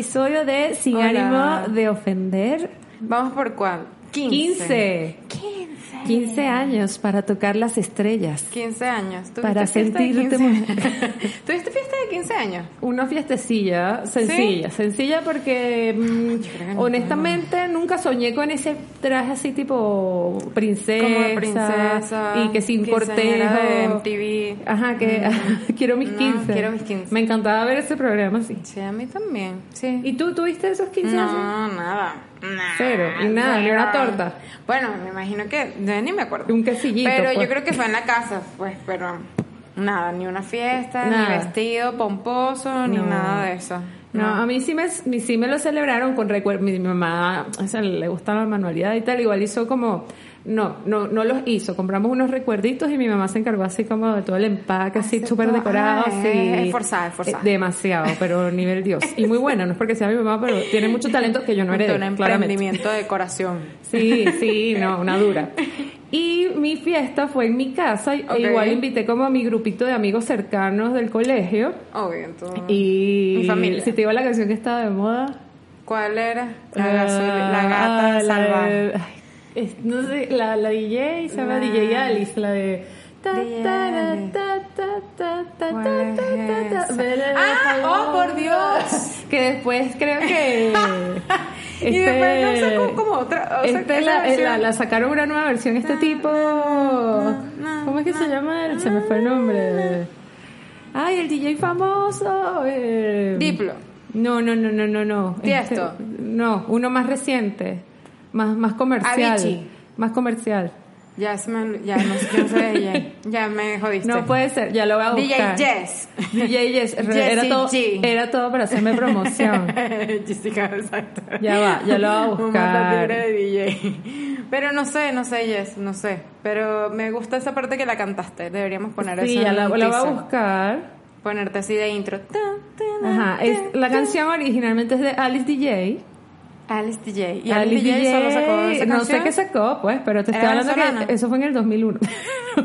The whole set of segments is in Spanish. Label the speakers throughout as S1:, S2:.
S1: episodio de Sin
S2: Hola.
S1: ánimo de ofender.
S2: Vamos por cuál? 15.
S1: 15.
S2: 15.
S1: 15 años para tocar las estrellas.
S2: 15 años. ¿Tuviste
S1: Para sentirte
S2: 15
S1: mujer.
S2: ¿Tuviste fiesta de 15 años?
S1: Una fiestecilla, sencilla, sencilla porque mm,
S2: creo que no.
S1: honestamente nunca soñé con ese traje así tipo princesa,
S2: Como de princesa.
S1: y que sin cortejo.
S2: de MTV.
S1: Ajá, que quiero mis
S2: No,
S1: 15.
S2: quiero mis 15.
S1: Me encantaba ver ese programa así.
S2: Sí, a mí también. Sí.
S1: ¿Y tú tuviste esos 15 años?
S2: No, nada. Nada.
S1: Cero, y nada, ni una torta.
S2: Bueno, me imagino que. ni me acuerdo.
S1: Un quesillito,
S2: Pero
S1: pues.
S2: yo creo que fue en la casa, pues, pero. Nada, ni una fiesta,
S1: Nada.
S2: ni vestido pomposo, ni nada de eso.
S1: No, a mí sí me, sí me lo celebraron con recuerdos. Mi, mi mamá o sea, le gusta la manualidad y tal. Igual hizo como. No, no, no los hizo. Compramos unos recuerditos y mi mamá se encargó así como de todo el empaque, así súper decorado.
S2: Ah,
S1: así.
S2: es esforzada, esforzada.
S1: Eh, demasiado, pero nivel Dios. Y muy buena, no es porque sea mi mamá, pero tiene mucho talento que yo no heredé,
S2: un
S1: claramente.
S2: emprendimiento de decoración.
S1: Sí, sí, no, una dura. Y mi fiesta fue en mi casa. y-
S2: Ok.
S1: Igual invité como a mi grupito de amigos cercanos del colegio.
S2: Obvio, entonces.
S1: Y
S2: Mi familia.
S1: si te digo la canción que estaba de moda.
S2: ¿Cuál era? La,
S1: Ah,
S2: la gata
S1: ah, la
S2: salvaje.
S1: ay, es- no sé, la, la DJ se llama
S2: La-
S1: DJ Alice, la de.
S2: Ah, oh, por. Dios.
S1: Que después creo que.
S2: Y después no sacó como otra- o sea,
S1: este la,
S2: versión.
S1: la, la sacaron una nueva versión, este tipo. ¿Cómo es que se llama? Se me fue el nombre. Ay, el DJ famoso. eh,
S2: Diplo.
S1: No, no, no, no, no, no.
S2: Tiesto.
S1: Este, no, uno más reciente, más, más comercial.
S2: Avicii.
S1: Más comercial.
S2: Ya, se me, ya no sé quién soy DJ. Ya me jodiste.
S1: No puede ser, ya lo voy a
S2: DJ
S1: buscar.
S2: Jess.
S1: DJ Yes. Era todo,
S2: G.
S1: era todo para hacerme promoción.
S2: Jessica, exacto.
S1: Ya va, ya lo voy a buscar.
S2: de DJ. Pero no sé, no sé, Jess, no sé. Pero me gusta esa parte que la cantaste. Deberíamos poner
S1: Sí,
S2: eso.
S1: ya
S2: en
S1: la, la voy a buscar.
S2: Ponerte así de intro.
S1: Ajá, es, la canción originalmente es de Alice DJ.
S2: Alice DJ. Y
S1: Alice
S2: DJ solo sacó esa
S1: no sé qué sacó, pues, pero te estoy
S2: ¿Era
S1: hablando
S2: venezolana?
S1: que eso fue en el 2001.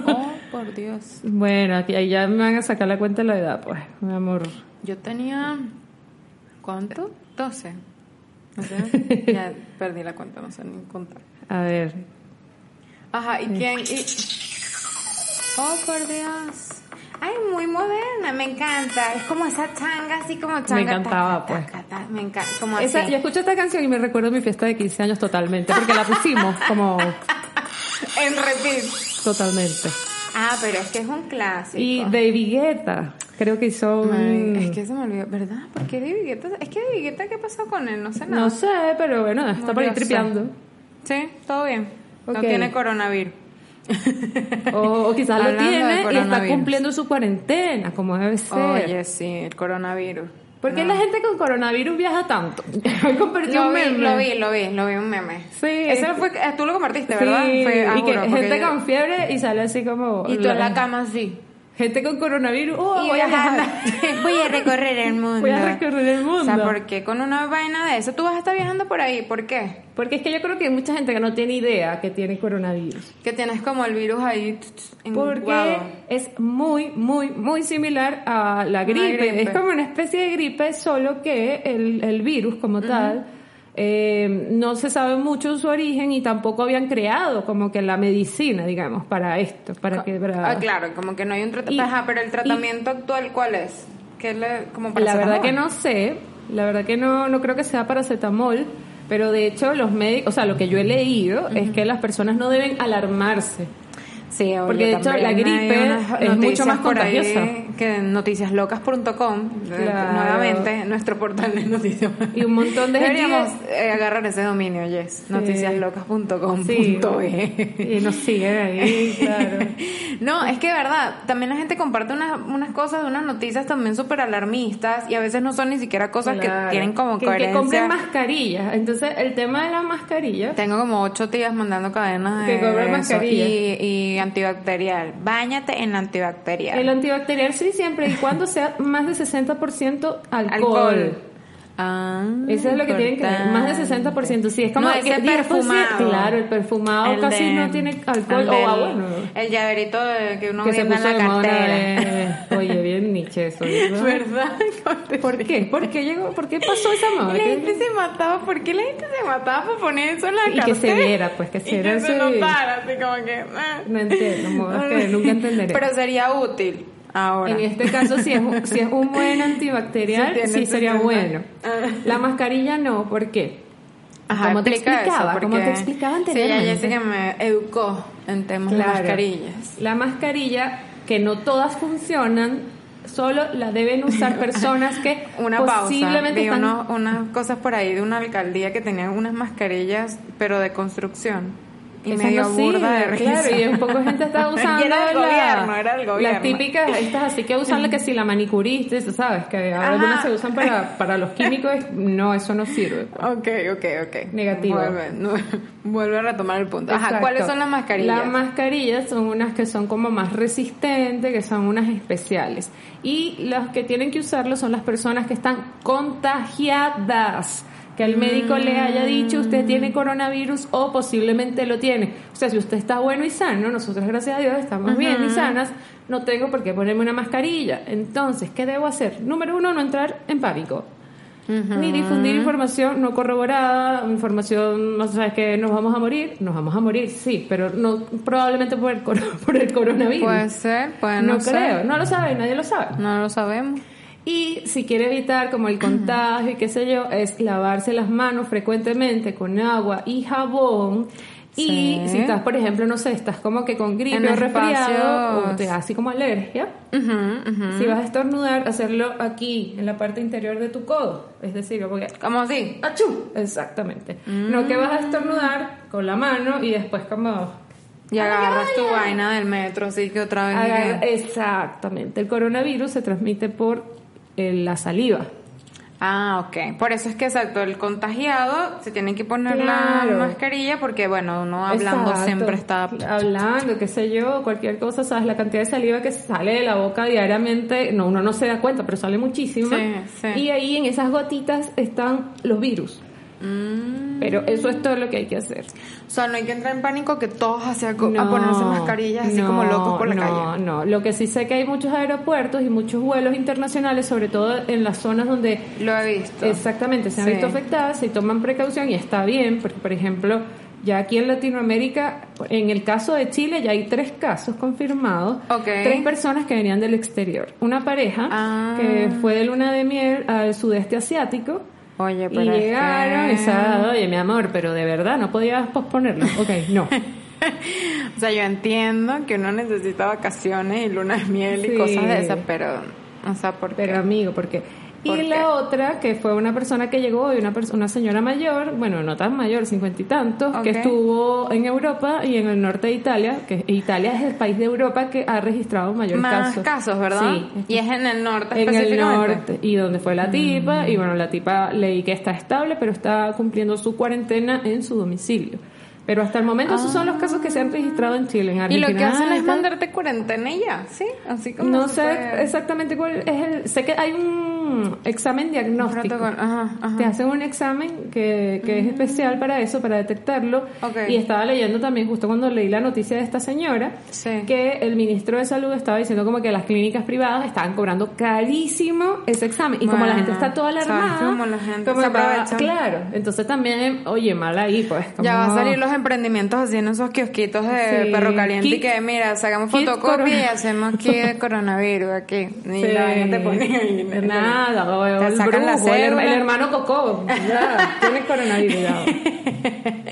S2: Oh, por Dios.
S1: bueno, aquí ya me van a sacar la cuenta de la edad, pues, mi amor.
S2: Yo tenía. ¿Cuánto? 12. No sé. ya perdí la cuenta, no sé ni contar.
S1: A ver,
S2: Ajá, ¿y quién? Y... Oh, por Dios. Ay, muy moderna, me encanta. Es como esa changa, así como changa.
S1: encantaba,
S2: taca,
S1: pues.
S2: taca, taca, me encanta, como
S1: Esa-
S2: así.
S1: yo escucho esta canción y me recuerdo mi fiesta de 15 años totalmente, porque la pusimos como
S2: En repeat.
S1: totalmente.
S2: Ah, pero es que es un clásico.
S1: Y David Guetta, creo que hizo un...
S2: Es que se me olvidó, ¿verdad? ¿Por qué David Guetta? Es que David Guetta, ¿qué pasó con él? No sé nada.
S1: No sé, pero bueno, está por ahí tripeando.
S2: Sí, todo bien. No
S1: Ok.
S2: tiene coronavirus.
S1: O, o quizás lo tiene y está cumpliendo su cuarentena, como debe ser.
S2: Oye, sí, el coronavirus.
S1: ¿Por qué
S2: No.
S1: la gente con coronavirus viaja tanto? Hoy compartí
S2: Lo
S1: un
S2: vi,
S1: meme.
S2: lo vi, lo vi, lo vi un meme.
S1: Sí.
S2: Ese fue, eh, tú lo compartiste,
S1: Sí,
S2: ¿verdad? Fue, ah,
S1: y que
S2: juro,
S1: gente con fiebre y sale así como...
S2: Y tú en la cama así.
S1: Gente con coronavirus, oh,
S2: y
S1: voy a viajar.
S2: voy a recorrer el mundo.
S1: Voy a recorrer el mundo.
S2: O sea, ¿por qué con una vaina de eso tú vas a estar viajando por ahí? ¿Por qué?
S1: Porque es que yo creo que hay mucha gente que no tiene idea que tiene coronavirus.
S2: Que tienes como el virus ahí tch,
S1: Porque es muy, muy, muy similar a la gripe.
S2: gripe.
S1: Es como una especie de gripe, solo que el, el virus como tal eh, no se sabe mucho su origen y tampoco habían creado como que la medicina, digamos, para esto, para que... para-
S2: Ah, claro, como que no hay un tratamiento. Ajá, pero el tratamiento actual, ¿cuál es? ¿Qué le, como
S1: La verdad que no sé, la verdad que no, no creo que sea paracetamol, pero de hecho los médicos, o sea, lo que yo he leído es que las personas no deben alarmarse.
S2: Sí,
S1: Porque de hecho la gripe es mucho más contagiosa.
S2: Que noticiaslocas.com,
S1: Claro.
S2: nuevamente, nuestro portal de noticias.
S1: Y un montón de gente
S2: Deberíamos eh, agarrar ese dominio, yes. Noticiaslocas.com.
S1: Sí,
S2: punto E.
S1: y nos siguen ahí, claro.
S2: No, es que de verdad, también la gente comparte unas, unas cosas, unas noticias también súper alarmistas y a veces no son ni siquiera cosas
S1: Claro.
S2: que tienen como
S1: que,
S2: coherencia.
S1: que compren mascarillas. Entonces, el tema de la mascarilla,
S2: Tengo como ocho tías mandando cadenas de
S1: Que compren
S2: eso.
S1: mascarilla.
S2: y, y antibacterial. Báñate en antibacterial.
S1: el antibacterial sí siempre y cuando sea más de 60% alcohol.
S2: alcohol. Ah,
S1: Eso es lo que tienen que ver, más de 60%. Sí, es como
S2: no,
S1: que
S2: ese
S1: 10%,
S2: perfumado.
S1: Claro, el perfumado
S2: El
S1: casi
S2: de-
S1: no tiene alcohol. O
S2: del-
S1: bueno.
S2: El llaverito de- que uno
S1: que se puso
S2: en la cartera.
S1: de- Oye, bien Nietzsche eso, ¿verdad?
S2: ¿Verdad?
S1: ¿Por qué? ¿Por qué llegó? ¿Por qué pasó esa
S2: Y
S1: moda?
S2: la
S1: ¿Qué-
S2: gente se mataba, ¿por qué la gente se mataba por poner eso en la
S1: Y que se
S2: cartera?
S1: viera, pues, que se
S2: Y
S1: viera
S2: que se notara, así como que... ah.
S1: No entiendo, modas que nunca entenderé.
S2: Pero sería útil ahora.
S1: En este caso, si es, un- si es un buen antibacterial,
S2: Sí,
S1: sería
S2: 60.
S1: bueno.
S2: Ah.
S1: La mascarilla no, ¿por qué?
S2: Ajá,
S1: como te
S2: explica
S1: explicaba, como te explicaba
S2: Sí, ya
S1: anteriormente.
S2: Jessica me educó en temas de mascarillas.
S1: La mascarilla, que no todas funcionan, solo la deben usar personas que
S2: Una pausa. Vi
S1: están...
S2: unos- unas cosas por ahí de una alcaldía que tenían unas mascarillas, pero de construcción. Y medio
S1: no
S2: burda de risa.
S1: Claro, y un poco gente está usando
S2: era del
S1: la-
S2: gobierno, era del gobierno.
S1: las típicas, estas así que usan la que si la manicurista, ¿sabes? Que algunas se usan para, para los químicos, no, eso no sirve.
S2: Ok, ok, ok.
S1: Negativo.
S2: Vuelve, no- vuelve a retomar el punto. Ajá. ¿cuáles son las mascarillas?
S1: Las mascarillas son unas que son como más resistentes, que son unas especiales. Y las que tienen que usarlo son las personas que están contagiadas. Que el médico le haya dicho usted tiene coronavirus o posiblemente lo tiene. O sea, si usted está bueno y sano, nosotros gracias a Dios estamos bien y sanas, no tengo por qué ponerme una mascarilla. Entonces, ¿qué debo hacer? Número uno, no entrar en pánico. Ni difundir información no corroborada, información, no sabes que nos vamos a morir, nos vamos a morir, sí, pero no probablemente por el, por el coronavirus.
S2: Puede ser, puede
S1: no
S2: no, ser.
S1: creo, no lo sabe, nadie lo sabe.
S2: No lo sabemos.
S1: Y si quiere evitar como el contagio y qué sé yo, es lavarse las manos frecuentemente con agua y jabón. Y
S2: Sí.
S1: si estás, por ejemplo, no sé, estás como que con gripe o resfriado o te da así como alergia,
S2: Ujú, ujú.
S1: si vas a estornudar, hacerlo aquí, en la parte interior de tu codo. Es decir, como que
S2: ¿Cómo así?
S1: ¡Achú! Exactamente. No que vas a estornudar con la mano y después como...
S2: Y agarras tu vaina del metro, así que otra vez. Que-
S1: Exactamente. El coronavirus se transmite por la saliva.
S2: Ah, ok. Por eso es que, exacto, el contagiado se tiene que poner
S1: Claro.
S2: la mascarilla porque, bueno, uno hablando
S1: Exacto.
S2: siempre está...
S1: Hablando, qué sé yo, cualquier cosa, ¿sabes? La cantidad de saliva que sale de la boca diariamente, no, uno no se da cuenta, pero sale muchísima.
S2: Sí, sí.
S1: Y ahí en esas gotitas están los virus.
S2: Mm.
S1: Pero eso es todo lo que hay que hacer.
S2: O sea, no hay que entrar en pánico que todos hacia a
S1: No,
S2: ponerse mascarillas así como
S1: no,
S2: locos por la
S1: no,
S2: calle.
S1: No, lo que sí sé que hay muchos aeropuertos y muchos vuelos internacionales, sobre todo en las zonas donde
S2: Lo he visto.
S1: exactamente se han
S2: Sí.
S1: visto afectadas, se toman precaución y está bien, porque por ejemplo, ya aquí en Latinoamérica, en el caso de Chile ya hay tres casos confirmados,
S2: Ok.
S1: tres personas que venían del exterior, una pareja
S2: Ah.
S1: que fue de luna de miel al sudeste asiático.
S2: Oye,
S1: Y
S2: pero es
S1: llegaron, esa, oye, mi amor, pero de verdad no podías posponerlo. Ok, no.
S2: O sea, yo entiendo que uno necesita vacaciones y luna de miel
S1: Sí.
S2: y cosas de esas, pero... O sea, ¿por qué?
S1: Pero amigo, porque y
S2: ¿Por
S1: la
S2: qué?
S1: otra que fue una persona que llegó y una persona una señora mayor, bueno, no tan mayor, cincuenta y tantos, que estuvo en Europa y en el norte de Italia, que Italia es el país de Europa que ha registrado mayor
S2: Más
S1: caso.
S2: casos, ¿verdad?
S1: Sí.
S2: Y es en el norte
S1: En el norte y donde fue la tipa y bueno la tipa leí que está estable pero está cumpliendo su cuarentena en su domicilio pero hasta el momento esos son los casos que se han registrado en Chile en
S2: Y
S1: Argentina
S2: lo que hacen es mandarte cuarentena y ya, ¿sí? Así como
S1: No sé exactamente cuál es el. Sé que hay un examen
S2: un
S1: diagnóstico.
S2: protocolo. Ajá, ajá.
S1: Te hacen un examen que, que es especial para eso, para detectarlo. Y estaba leyendo también, justo cuando leí la noticia de esta señora,
S2: Sí.
S1: que el ministro de Salud estaba diciendo como que las clínicas privadas estaban cobrando carísimo ese examen. Y como la gente está toda
S2: sabes
S1: alarmada,
S2: cómo la gente
S1: como
S2: se aprovecha.
S1: claro. Entonces también, oye, mal ahí, pues.
S2: Ya va a
S1: como-
S2: salir los emprendimientos haciendo esos kiosquitos de
S1: Sí.
S2: perro caliente y que mira, sacamos fotocopia y hacemos aquí de coronavirus aquí. Y
S1: Sí.
S2: la pone ahí.
S1: Nada, o, el brujo, el, hermano Coco. Ya, tiene coronavirus.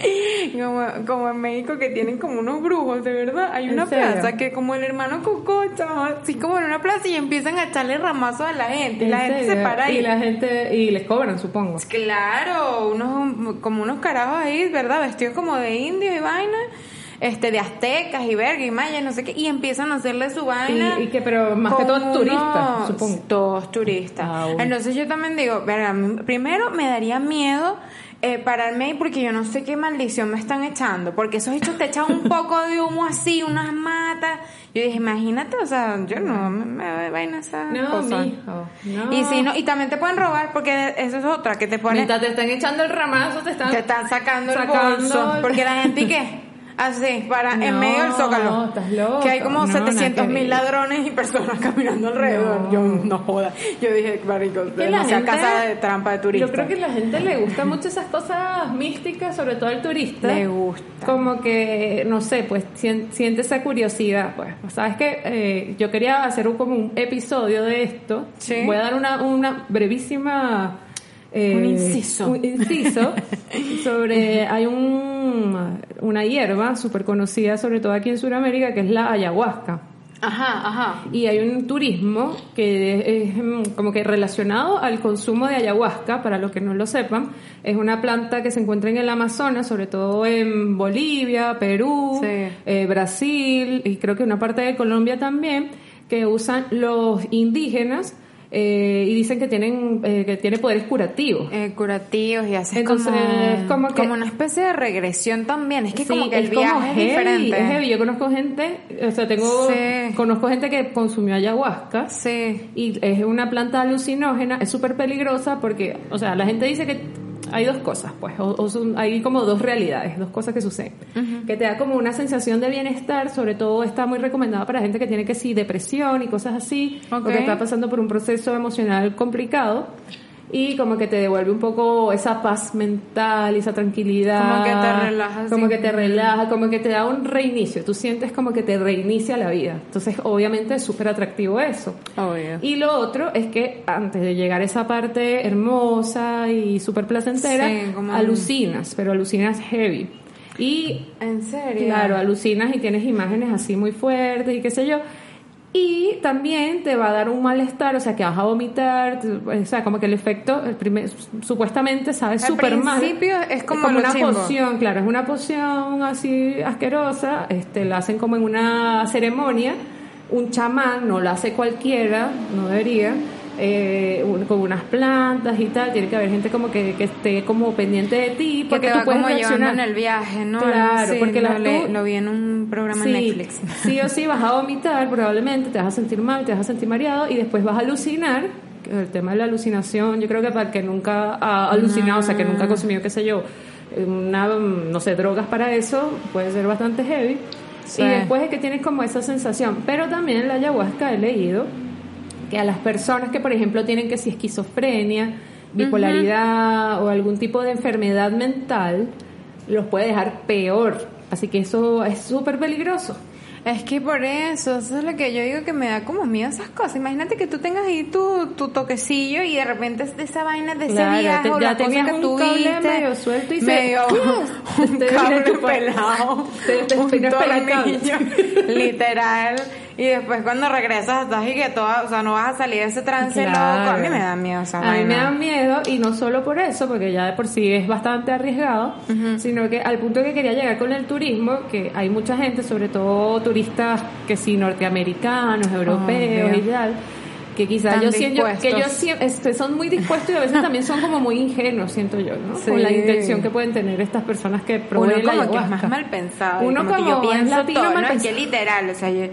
S2: Como, como en México que tienen como unos brujos, de verdad. Hay
S1: ¿En
S2: una plaza que como el hermano Coco, chaval, así como en una plaza y empiezan a echarle ramazos a la gente. Y la
S1: ¿En
S2: gente se para ahí.
S1: Y la gente, y les cobran, supongo.
S2: Claro, unos, como unos carajos ahí, ¿verdad? Vestidos como de indios y vaina, este, de aztecas y verga y mayas, no sé qué, y empiezan a hacerle su vaina.
S1: Y, y que, pero más que todo turistas, supongo.
S2: Todos turistas.
S1: Ah.
S2: Entonces yo también digo, verga, primero me daría miedo eh, pararme ahí porque yo no sé qué maldición me están echando, porque esos hechos te echan un poco de humo así, unas matas. Yo dije, imagínate, o sea, yo no me, me vaina esa
S1: No,
S2: cosa.
S1: mijo, no.
S2: Y si no, y también te pueden robar porque eso es otra que te ponen
S1: Mientras te están echando el ramazo, te están...
S2: te están sacando,
S1: Sacando
S2: el bolso.
S1: el-
S2: Porque la gente, ¿y qué? Así, para en medio del zócalo.
S1: estás loca.
S2: Que hay como
S1: No, nada
S2: 700
S1: que
S2: mil ladrones y personas caminando alrededor.
S1: No.
S2: Yo no joda. Yo dije, marico, demasiada
S1: gente-
S2: casa de trampa de turistas.
S1: Yo creo que a la gente le gusta mucho esas cosas místicas, sobre todo al turista.
S2: Le gusta.
S1: Como que, no sé, pues sien- siente esa curiosidad. Pues, sabes que yo quería hacer un, como un episodio de esto.
S2: Sí.
S1: Voy a dar una, una brevísima. Eh,
S2: Un inciso.
S1: un inciso sobre. Hay un, una hierba súper conocida, sobre todo aquí en Sudamérica, que es la ayahuasca.
S2: Ajá, ajá.
S1: Y hay un turismo que es, como que relacionado al consumo de ayahuasca, para los que no lo sepan. Es una planta que se encuentra en el Amazonas, sobre todo en Bolivia, Perú,
S2: Sí.
S1: eh, Brasil y creo que una parte de Colombia también, que usan los indígenas eh, y dicen que tienen eh, que tiene poderes curativos.
S2: Eh, curativos y haces
S1: Entonces,
S2: como,
S1: como que-
S2: una especie de regresión también. Es que
S1: Sí,
S2: como que el
S1: es como
S2: viaje es
S1: heavy,
S2: diferente.
S1: es heavy. Yo conozco gente, o sea, tengo
S2: Sí.
S1: conozco gente que consumió ayahuasca
S2: Sí.
S1: y es una planta alucinógena, es súper peligrosa porque, o sea, la gente dice que hay dos cosas, pues, o, o son- hay como dos realidades, dos cosas que suceden. Que te da como una sensación de bienestar, sobre todo está muy recomendada para gente que tiene que sí, depresión y cosas así, o
S2: Ok.
S1: que está pasando por un proceso emocional complicado. Y como que te devuelve un poco esa paz mental y esa tranquilidad.
S2: Como que te relaja,
S1: Como que te relaja, como que te da un reinicio. Tú sientes como que te reinicia la vida. Entonces, obviamente, es súper atractivo eso.
S2: Obvio.
S1: Y lo otro es que antes de llegar a esa parte hermosa y súper placentera,
S2: Sí, como-
S1: alucinas, pero alucinas heavy. Y
S2: ¿En serio?
S1: claro, alucinas y tienes imágenes así muy fuertes y qué sé yo. Y también te va a dar un malestar, o sea, que vas a vomitar, o sea, como que el efecto, el primer, supuestamente sabe
S2: Al
S1: súper mal.
S2: principio es como lo
S1: una
S2: chimbo.
S1: poción, claro, es una poción así asquerosa, este, la hacen como en una ceremonia, un chamán, no la hace cualquiera, no debería, eh, un- con unas plantas y tal, tiene que haber gente como que, que esté como pendiente de ti,
S2: Que
S1: porque
S2: te
S1: tú puedes
S2: como
S1: reaccionar.
S2: en el viaje, ¿no?
S1: Claro,
S2: Sí,
S1: porque
S2: lo, le- vi en un programa en
S1: Sí,
S2: Netflix.
S1: sí o sí vas a vomitar, probablemente te vas a sentir mal, te vas a sentir mareado y después vas a alucinar. El tema de la alucinación, yo creo que para el que nunca ha alucinado, o sea, que nunca ha consumido, qué sé yo, una, no sé, drogas para eso, puede ser bastante heavy.
S2: Sí.
S1: Y después es que tienes como esa sensación. Pero también la ayahuasca he leído que a las personas que, por ejemplo, tienen que si esquizofrenia, bipolaridad o algún tipo de enfermedad mental, los puede dejar peor. Así que eso es súper peligroso.
S2: Es que por eso, eso es lo que yo digo que me da como miedo esas cosas. Imagínate que tú tengas ahí tu, tu toquecillo y de repente esa vaina de ese
S1: Claro,
S2: viaje
S1: te-
S2: o la cosa que
S1: un
S2: tuviste.
S1: cable medio suelto y se-
S2: medio un
S1: Te
S2: cable pelado,
S1: te- te
S2: un tornillo, literal. Y después cuando regresas estás y que toda, o sea, no vas a salir de ese trance
S1: Claro.
S2: loco. A mí me da miedo esa
S1: A mí me da miedo y no solo por eso, porque ya de por sí es bastante arriesgado, sino que al punto que quería llegar con el turismo, que hay mucha gente, sobre todo turistas que sí, norteamericanos, europeos y tal, que quizás yo siento que sie- este, son muy dispuestos y a veces también son como muy ingenuos, siento yo, ¿no?
S2: Sí.
S1: Con la intención que pueden tener estas personas que
S2: Uno
S1: proveen la
S2: como que es más mal pensado.
S1: Uno
S2: como, que yo
S1: como
S2: pienso
S1: latino,
S2: todo, que literal, o sea, yo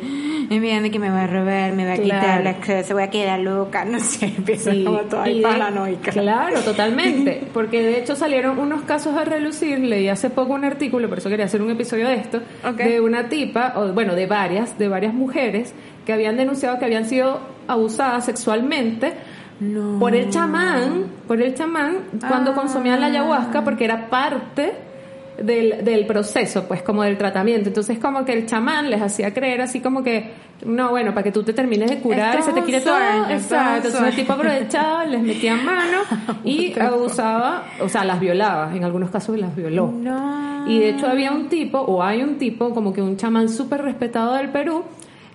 S2: me viene que me va a robar, me va a quitar casa, se voy a quedar loca, no sé, empiezo
S1: Sí,
S2: como toda
S1: y de-
S2: paranoica.
S1: Claro, totalmente. Porque de hecho salieron unos casos a relucir. Leí hace poco un artículo, por eso quería hacer un episodio de esto, de una tipa, o bueno, de varias, de varias mujeres que habían denunciado que habían sido abusadas sexualmente
S2: No.
S1: por el chamán, por el chamán cuando
S2: Ah.
S1: consumían la ayahuasca porque era parte del, del proceso, pues como del tratamiento. Entonces como que el chamán les hacía creer así como que, no, bueno, para que tú te termines de curar
S2: Esto
S1: y se te quite todo. Exacto. Entonces el tipo aprovechaba, les metía mano y abusaba, o sea, las violaba. En algunos casos las violó.
S2: No.
S1: Y de hecho había un tipo, o hay un tipo, como que un chamán súper respetado del Perú,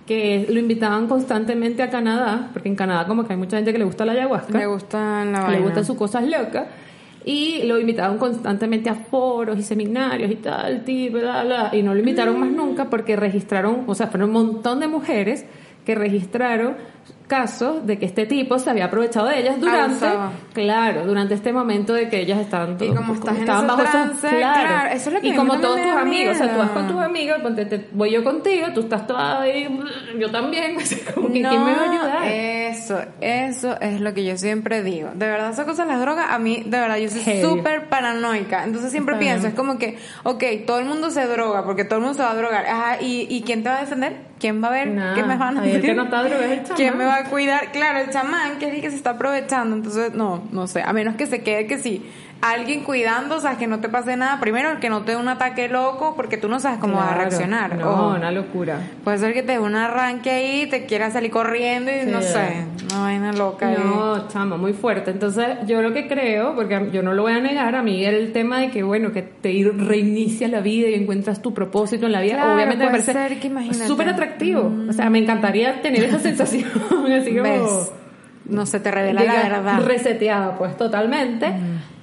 S1: que lo invitaban constantemente a Canadá, porque en Canadá como que hay mucha gente que le gusta la ayahuasca,
S2: Le gusta la
S1: le gustan sus cosas locas, y lo invitaban constantemente a foros y seminarios y tal, tipo, bla, bla, y no lo invitaron más nunca porque registraron, o sea, fueron un montón de mujeres que registraron casos de que este tipo se había aprovechado de ellas durante, claro, durante este momento de que ellas estaban,
S2: Y como estás
S1: estaban bajo esos-
S2: trance, claro, eso es lo que
S1: y
S2: a
S1: como todos tus amigos, o sea, tú vas con
S2: miedo.
S1: tus amigos, ponte, te- voy yo contigo, tú estás toda ahí, yo también, así como que ¿quién me va a ayudar?
S2: Eso, eso es lo que yo siempre digo. De verdad, esa cosa de las drogas, a mí, de verdad, yo soy súper paranoica. Entonces siempre
S1: Está
S2: pienso,
S1: bien.
S2: es como que, ok, todo el mundo se droga, porque todo el mundo se va a drogar. Ajá, ¿y, y quién te va a defender? ¿Quién va a ver?
S1: Nah,
S2: ¿Quién me van a
S1: ahí el que
S2: decir?
S1: no está drogado.
S2: ¿Quién me va a cuidar? Claro, el chamán, que es el que se está aprovechando. Entonces, no, no sé. A menos que se quede que sí. Alguien cuidando, o sea, que no te pase nada. Primero, que no te dé un ataque loco, porque tú no sabes cómo vas a reaccionar.
S1: No,
S2: Ojo.
S1: una locura.
S2: Puede ser que te dé un arranque ahí, te quiera salir corriendo y
S1: Sí.
S2: no sé, una vaina loca. ahí.
S1: No, chamo, muy fuerte. Entonces, yo lo que creo, porque yo no lo voy a negar, a mí el tema de que, bueno, que te reinicia la vida y encuentras tu propósito en la vida,
S2: Claro,
S1: obviamente me parece
S2: ser que imagínate. Mm.
S1: súper atractivo. O sea, me encantaría tener esa sensación, así como...
S2: ¿Ves? No se te revela la verdad.
S1: reseteada pues totalmente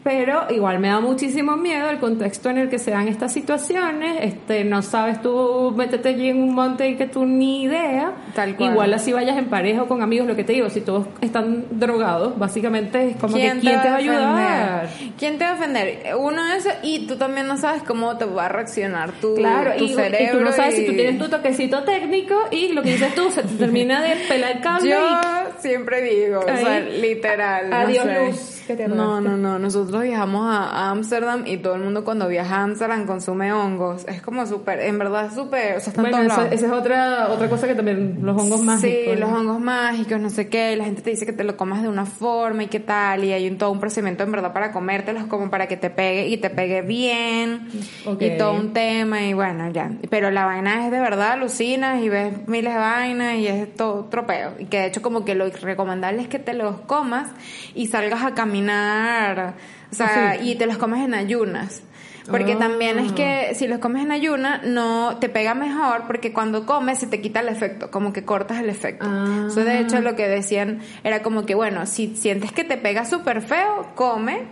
S1: pero igual me da muchísimo miedo el contexto en el que se dan estas situaciones este no sabes tú métete allí en un monte y que tú ni idea
S2: Tal cual.
S1: igual así vayas en pareja o con amigos lo que te digo si todos están drogados básicamente es como que quién te va a ayudar?
S2: ¿Quién te va a defender? Uno eso y tú también no sabes cómo te va a reaccionar tu,
S1: Claro,
S2: tu
S1: y, y
S2: cerebro.
S1: tú no sabes si
S2: y-
S1: tú tienes tu toquecito técnico y lo que dices tú se te termina de pelar el cable
S2: Yo
S1: y
S2: siempre digo, o sea,
S1: Ahí.
S2: literal. no
S1: Adiós,
S2: sé.
S1: luz, que te
S2: No, no, no. Nosotros viajamos a Ámsterdam y todo el mundo cuando viaja a Ámsterdam consume hongos. Es como súper, en verdad súper, o sea, están
S1: bueno
S2: todos
S1: eso-
S2: lados.
S1: esa es otra otra cosa que también los hongos mágicos
S2: Sí, los hongos mágicos, no sé qué, la gente te dice que te lo comas de una forma y qué tal, y hay un, todo un procedimiento en verdad para comértelos como para que te pegue y te pegue bien, y todo un tema, y bueno, ya. Pero la vaina es de verdad, alucinas y ves miles de vainas y es todo tropeo. Y que de hecho como que lo recomendable es que te los comas y salgas a caminar, o sea,
S1: Ah, sí.
S2: y te los comes en ayunas. Porque
S1: Ah.
S2: también es que si los comes en ayuna, no te pega mejor porque cuando comes se te quita el efecto, como que cortas el efecto.
S1: Ah.
S2: Eso de hecho lo que decían era como que, bueno, si sientes que te pega súper feo, come.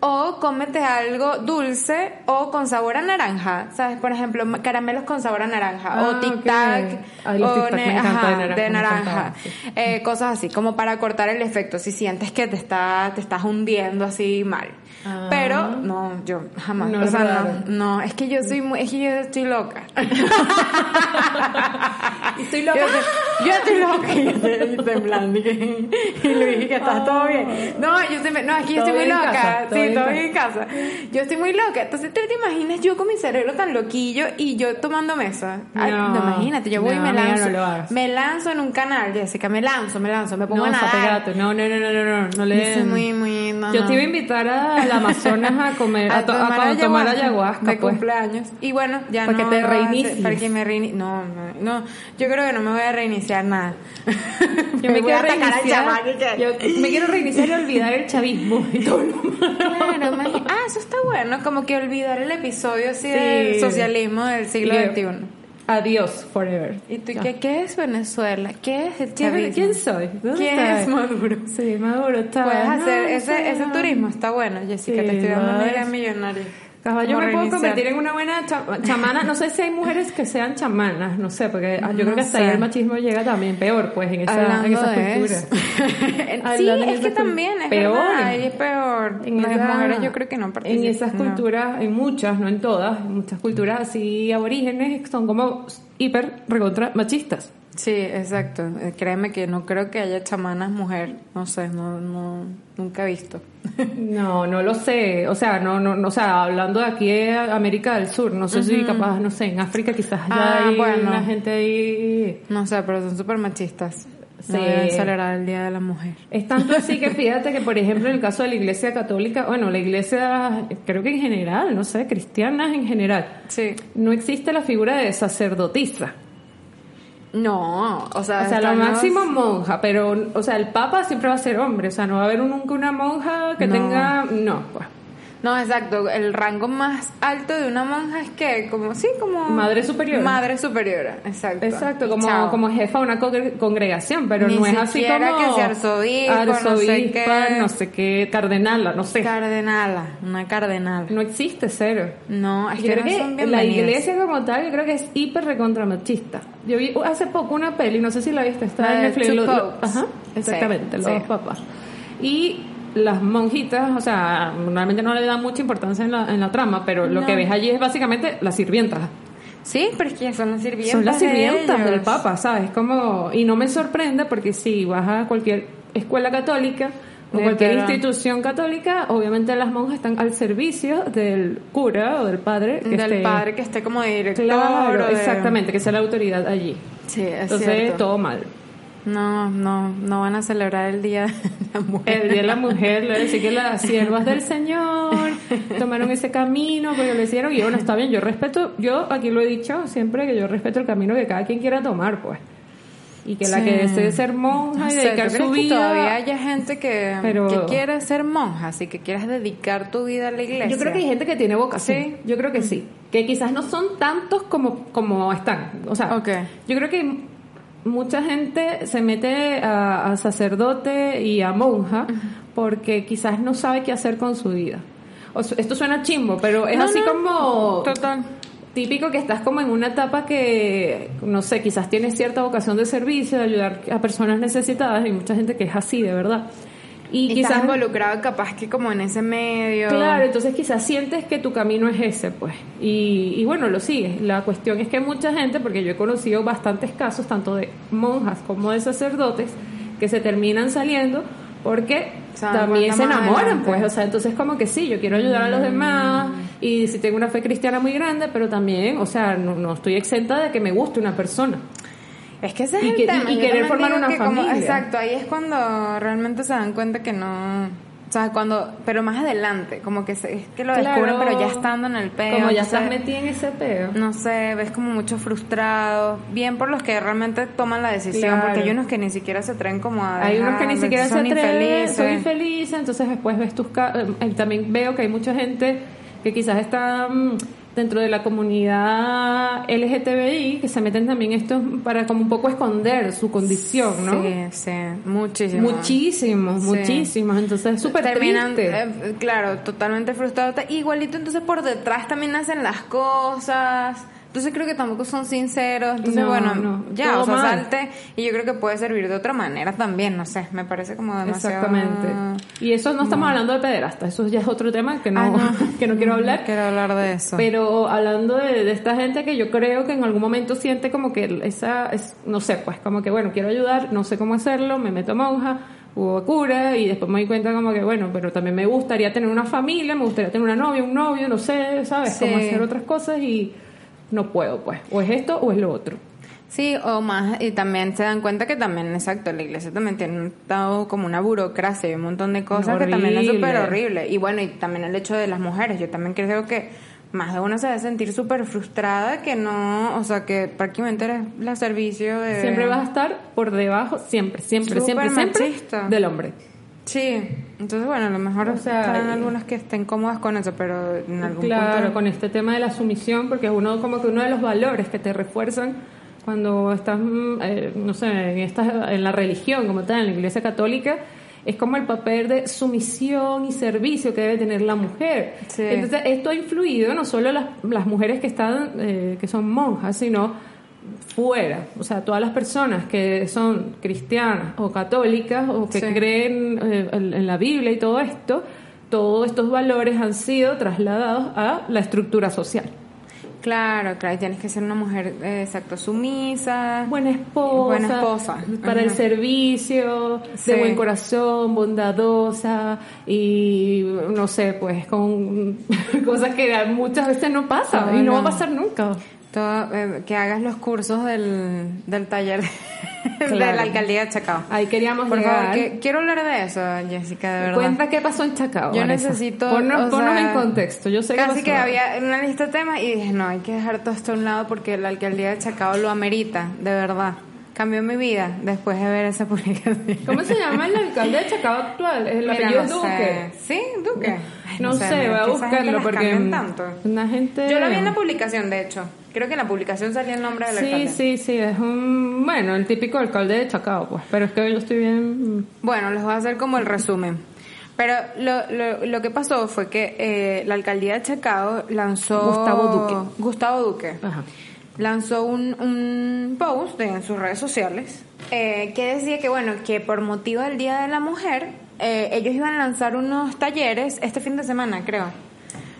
S2: O cómete algo dulce o con sabor a naranja, ¿sabes? Por ejemplo, caramelos con sabor a naranja.
S1: Ah,
S2: o tic tac.
S1: ok. Ay, los
S2: o
S1: Tic Tac me encantan
S2: ajá,
S1: de naranja,
S2: de naranja.
S1: sí.
S2: Eh, cosas así, como para cortar el efecto. Si sientes que te, está, te estás hundiendo así mal.
S1: Ah.
S2: Pero no, yo jamás.
S1: No
S2: o sea, no, no, es que yo soy muy, es que yo estoy loca.
S1: Estoy loca.
S2: yo estoy loca y estoy temblando. Y, dije que estás todo bien. No, yo estoy, no, es que yo
S1: Todo
S2: estoy muy loca.
S1: casa,
S2: sí,
S1: bien en casa.
S2: Yo estoy muy loca. Entonces, ¿te, te imaginas yo con mi cerebro tan loquillo y yo tomando mesa? Ay,
S1: No,
S2: no, imagínate, yo voy y
S1: no,
S2: me lanzo.
S1: no
S2: me lanzo en un canal, Jessica, me lanzo, me lanzo, me pongo
S1: No,
S2: a nadar.
S1: No, no, no, no, no, no, no le
S2: muy, muy, no,
S1: Yo
S2: no.
S1: te iba a invitar a- al Amazonas a comer, a, to- a
S2: tomar
S1: tomar ayahuasca,
S2: de
S1: pues.
S2: cumpleaños. Y bueno, ya
S1: Para que
S2: no
S1: te reinicies.
S2: Para que me reini- No, no, no, yo creo que no me voy a reiniciar nada.
S1: Yo me,
S2: voy
S1: quiero
S2: al
S1: reiniciar.
S2: y que-
S1: Yo me quiero reiniciar y olvidar el chavismo y todo lo
S2: Claro, ah, eso está bueno, como que olvidar el episodio así
S1: Sí.
S2: del socialismo del siglo
S1: Y-
S2: XXI.
S1: Adiós, forever.
S2: ¿Y tú qué, qué es Venezuela? ¿Qué es el
S1: ¿Quién,
S2: chavismo?
S1: quién soy? ¿Dónde
S2: ¿Quién
S1: está?
S2: es Maduro?
S1: Sí, Maduro está.
S2: Puedes
S1: no,
S2: hacer
S1: no
S2: ese,
S1: sé,
S2: ese
S1: no.
S2: turismo, está bueno, Jessica,
S1: Sí,
S2: te estoy dando una idea millonaria.
S1: Capaz yo me puedo convertir en una buena cha- chamana. No sé si hay mujeres que sean chamanas, no sé, porque yo creo
S2: No
S1: que hasta ahí el machismo llega también peor, pues, en esa, en esa cultura.
S2: sí,
S1: en
S2: es que también es
S1: peor.
S2: verdad, ahí es peor.
S1: En
S2: Las
S1: esa-
S2: mujeres yo creo que no
S1: En
S2: participan.
S1: esas
S2: no.
S1: culturas, en muchas, no en todas, en muchas culturas así aborígenes son como hiper recontra machistas.
S2: Sí, exacto. Eh, Créeme que no creo que haya chamanas mujer. No sé, no, no, nunca he visto.
S1: No, no lo sé. O sea, no, no, no, o sea, hablando de aquí de América del Sur, no sé si capaz, no sé, en África quizás ya
S2: Ah,
S1: hay
S2: bueno.
S1: una gente ahí.
S2: No sé, pero son súper machistas.
S1: Sí.
S2: No celebrar el Día de la Mujer.
S1: Es tanto así que fíjate que, por ejemplo, en el caso de la iglesia católica, bueno, la iglesia, creo que en general, no sé, cristianas en general,
S2: Sí.
S1: no existe la figura de sacerdotisa.
S2: No, o sea,
S1: O sea, lo máximo monja, pero, o sea, el papa siempre va a ser hombre, o sea, no va a haber nunca una monja que
S2: No.
S1: tenga, no, pues.
S2: No, exacto. El rango más alto de una monja es que, como, sí, como...
S1: Madre superiora.
S2: Madre superiora, exacto.
S1: Exacto, como,
S2: chao.
S1: como jefa de una congre- congregación, pero
S2: Ni
S1: no es así como
S2: que sea arzobispo, no sé qué.
S1: no sé qué, cardenala, no sé.
S2: Cardenala, una cardenala.
S1: no existe cero.
S2: No, es
S1: Yo
S2: que
S1: creo
S2: no
S1: que
S2: son
S1: la iglesia como tal, yo creo que es hiper recontra machista. Yo vi hace poco una peli, no sé si la viste, está en
S2: de
S1: Netflix. Lo- lo- ajá, exactamente,
S2: Sí,
S1: los
S2: sí.
S1: papás. Y las monjitas, o sea, normalmente no le dan mucha importancia en la, en la trama, pero lo
S2: No.
S1: que ves allí es básicamente las sirvientas.
S2: Sí, pero es que son las sirvientas
S1: Son las
S2: de
S1: sirvientas
S2: ellos.
S1: del Papa, ¿sabes? Como, y no me sorprende porque si vas a cualquier escuela católica o cualquier
S2: Literal.
S1: institución católica, obviamente las monjas están al servicio del cura o del padre. Que
S2: Del
S1: esté-
S2: padre que esté como director.
S1: Claro,
S2: de-
S1: exactamente, que sea la autoridad allí.
S2: Sí, es
S1: Entonces,
S2: cierto.
S1: todo mal.
S2: No, no, no van a celebrar el Día de la Mujer.
S1: El día de la mujer, le decía que las siervas del Señor tomaron ese camino, pero lo hicieron y bueno, está bien, yo respeto, yo aquí lo he dicho siempre, que yo respeto el camino que cada quien quiera tomar, pues. Y que la que desee ser monja y dedicar
S2: ¿tú crees
S1: su
S2: que
S1: vida...
S2: todavía haya gente que,
S1: Pero-
S2: que quiere ser monja, así que quieras dedicar tu vida a la iglesia.
S1: Yo creo que hay gente que tiene vocación.
S2: Sí.
S1: Yo creo que sí. Que quizás no son tantos como, como están. O sea, yo creo que mucha gente se mete a, a sacerdote y a monja porque quizás no sabe qué hacer con su vida. O esto suena chimbo, pero es
S2: No,
S1: así
S2: no.
S1: como
S2: Total.
S1: típico que estás como en una etapa que, no sé, quizás tienes cierta vocación de servicio, de ayudar a personas necesitadas, y mucha gente que es así, de verdad. Y,
S2: Y
S1: quizás
S2: estás involucrado capaz que como en ese medio.
S1: Claro, entonces quizás sientes que tu camino es ese, pues. Y, y bueno, lo sigues. La cuestión es que mucha gente, porque yo he conocido bastantes casos, tanto de monjas como de sacerdotes, que se terminan saliendo porque también se enamoran, pues. O sea, entonces como que sí, yo quiero ayudar a los demás y si tengo una fe cristiana muy grande, pero también, o sea, no, no estoy exenta de que me guste una persona.
S2: Es que ese es el tema.
S1: y querer formar una
S2: que como-
S1: familia.
S2: exacto, ahí es cuando realmente se dan cuenta que no... O sea, cuando... Pero más adelante, como que se- es que lo
S1: Claro.
S2: descubren, pero ya estando en el peo.
S1: como ya
S2: no
S1: estás
S2: sé.
S1: metida en ese peo.
S2: no sé, ves como muchos frustrados, bien por los que realmente toman la decisión,
S1: Claro.
S2: porque hay unos que ni siquiera se atreven como a
S1: Hay unos que ni siquiera se
S2: infelices.
S1: soy infeliz, entonces después ves tus... eh, también veo que hay mucha gente que quizás está mm, dentro de la comunidad LGTBI, que se meten también esto para como un poco esconder su condición, ¿no?
S2: Sí, sí, muchísimo.
S1: Muchísimos,
S2: Sí.
S1: muchísimos, entonces es súper
S2: Terminan, eh, claro, totalmente frustrados. Igualito, entonces por detrás también hacen las cosas. Entonces creo que tampoco son sinceros. Entonces,
S1: No,
S2: bueno,
S1: no,
S2: ya, o sea,
S1: mal.
S2: salte. Y yo creo que puede servir de otra manera también, no sé. Me parece como demasiado.
S1: Exactamente. Y eso no estamos hablando de pederasta, eso ya es otro tema que no,
S2: Ah,
S1: que no quiero hablar.
S2: quiero hablar de eso.
S1: Pero hablando de, de esta gente que yo creo que en algún momento siente como que esa, es, no sé, pues como que bueno, quiero ayudar, no sé cómo hacerlo, me meto a monja, hubo cura y después me di cuenta como que bueno, pero también me gustaría tener una familia, me gustaría tener una novia, un novio, no sé, ¿sabes?
S2: Sí.
S1: Cómo hacer otras cosas y no puedo, pues. O es esto o es lo otro.
S2: Sí, o más, y también se dan cuenta que también, exacto, la iglesia también tiene un- todo como una burocracia y un montón de cosas que también es
S1: Horrible.
S2: súper horrible. Y bueno, y también el hecho de las mujeres, yo también creo que más de uno se debe sentir súper frustrada que no, o sea, que prácticamente eres la servicio de...
S1: Siempre vas a estar por debajo, siempre, siempre, siempre, siempre del hombre.
S2: Sí, entonces bueno, a lo mejor
S1: O sea, y-
S2: algunas que estén cómodas con eso, pero en algún
S1: Claro,
S2: punto...
S1: con este tema de la sumisión, porque es uno como que uno de los valores que te refuerzan cuando estás, mm, eh, no sé, en, esta, en la religión como tal, en la Iglesia Católica, es como el papel de sumisión y servicio que debe tener la mujer.
S2: Sí.
S1: Entonces, esto ha influido no solo las, las mujeres que están, eh, que son monjas, sino fuera, o sea, todas las personas que son cristianas o católicas o que
S2: Sí.
S1: creen eh, en, la Biblia y todo esto, todos estos valores han sido trasladados a la estructura social.
S2: Claro, claro, tienes que ser una mujer, eh, exacto, sumisa.
S1: Buena esposa,
S2: Buena esposa.
S1: para el servicio,
S2: Sí.
S1: de buen corazón, bondadosa y no sé, pues con cosas que muchas veces no pasan y no, va a pasar nunca.
S2: Todo, eh, que hagas los cursos del, del taller de la alcaldía de Chacao.
S1: Ahí queríamos
S2: Por
S1: llegar.
S2: favor, que, quiero hablar de eso, Jessica, de verdad.
S1: Cuenta qué pasó en Chacao.
S2: Yo
S1: Vanessa.
S2: necesito.
S1: Ponnos, ponnos
S2: sea,
S1: en contexto. Yo sé que
S2: había una lista de temas y dije, no, hay que dejar todo esto a un lado porque la alcaldía de Chacao lo amerita, de verdad. Cambió mi vida después de ver esa publicación.
S1: ¿Cómo se llama el alcalde de Chacao actual? El
S2: Mira,
S1: apellido es
S2: no
S1: Duque.
S2: sé. ¿Sí? Duque. Ay,
S1: No, sé, voy a buscarlo porque
S2: tanto.
S1: una gente
S2: Yo lo vi en la publicación, de hecho. Creo que en la publicación salía el nombre del
S1: Sí,
S2: alcalde.
S1: sí, sí, es un bueno, el típico alcalde de Chacao, pues, pero es que yo estoy bien
S2: Bueno, les voy a hacer como el resumen. Pero lo, lo, lo que pasó fue que eh, la alcaldía de Chacao lanzó...
S1: Gustavo Duque.
S2: Gustavo Duque.
S1: ajá.
S2: Lanzó un, un post en sus redes sociales eh, que decía que bueno que por motivo del Día de la Mujer eh, ellos iban a lanzar unos talleres este fin de semana creo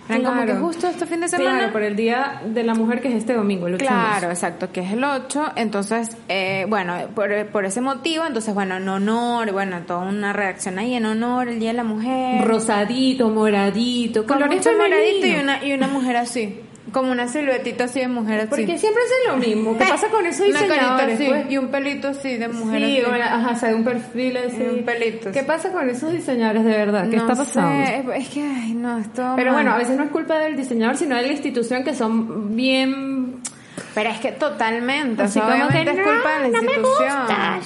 S2: eran como que justo este fin de semana
S1: Claro, por el día de la mujer que es este domingo, el 8 de marzo.
S2: Claro, exacto, que es el 8. Entonces, eh, bueno, por, por ese motivo, entonces, bueno, en honor, bueno, toda una reacción ahí en honor, el Día de la Mujer.
S1: Rosadito, moradito, colores
S2: mucho moradito y una, y una mujer así. Como una siluetita así de mujer así.
S1: Porque siempre hacen lo mismo. ¿Qué pasa con esos
S2: Una carita
S1: diseñadores?
S2: así,
S1: pues?
S2: y un pelito así de mujer
S1: Sí,
S2: así.
S1: ajá, o sea, un perfil así.
S2: Y un pelito,
S1: ¿Qué pasa con esos diseñadores de verdad? ¿Qué
S2: No
S1: está pasando?
S2: sé, es, es que, ay, no, esto...
S1: Pero bueno, a veces no es culpa del diseñador, sino de la institución que son bien...
S2: Pero es que totalmente, o
S1: Así
S2: sea,
S1: como
S2: obviamente
S1: que
S2: es culpa de la
S1: no me
S2: institución.
S1: gusta,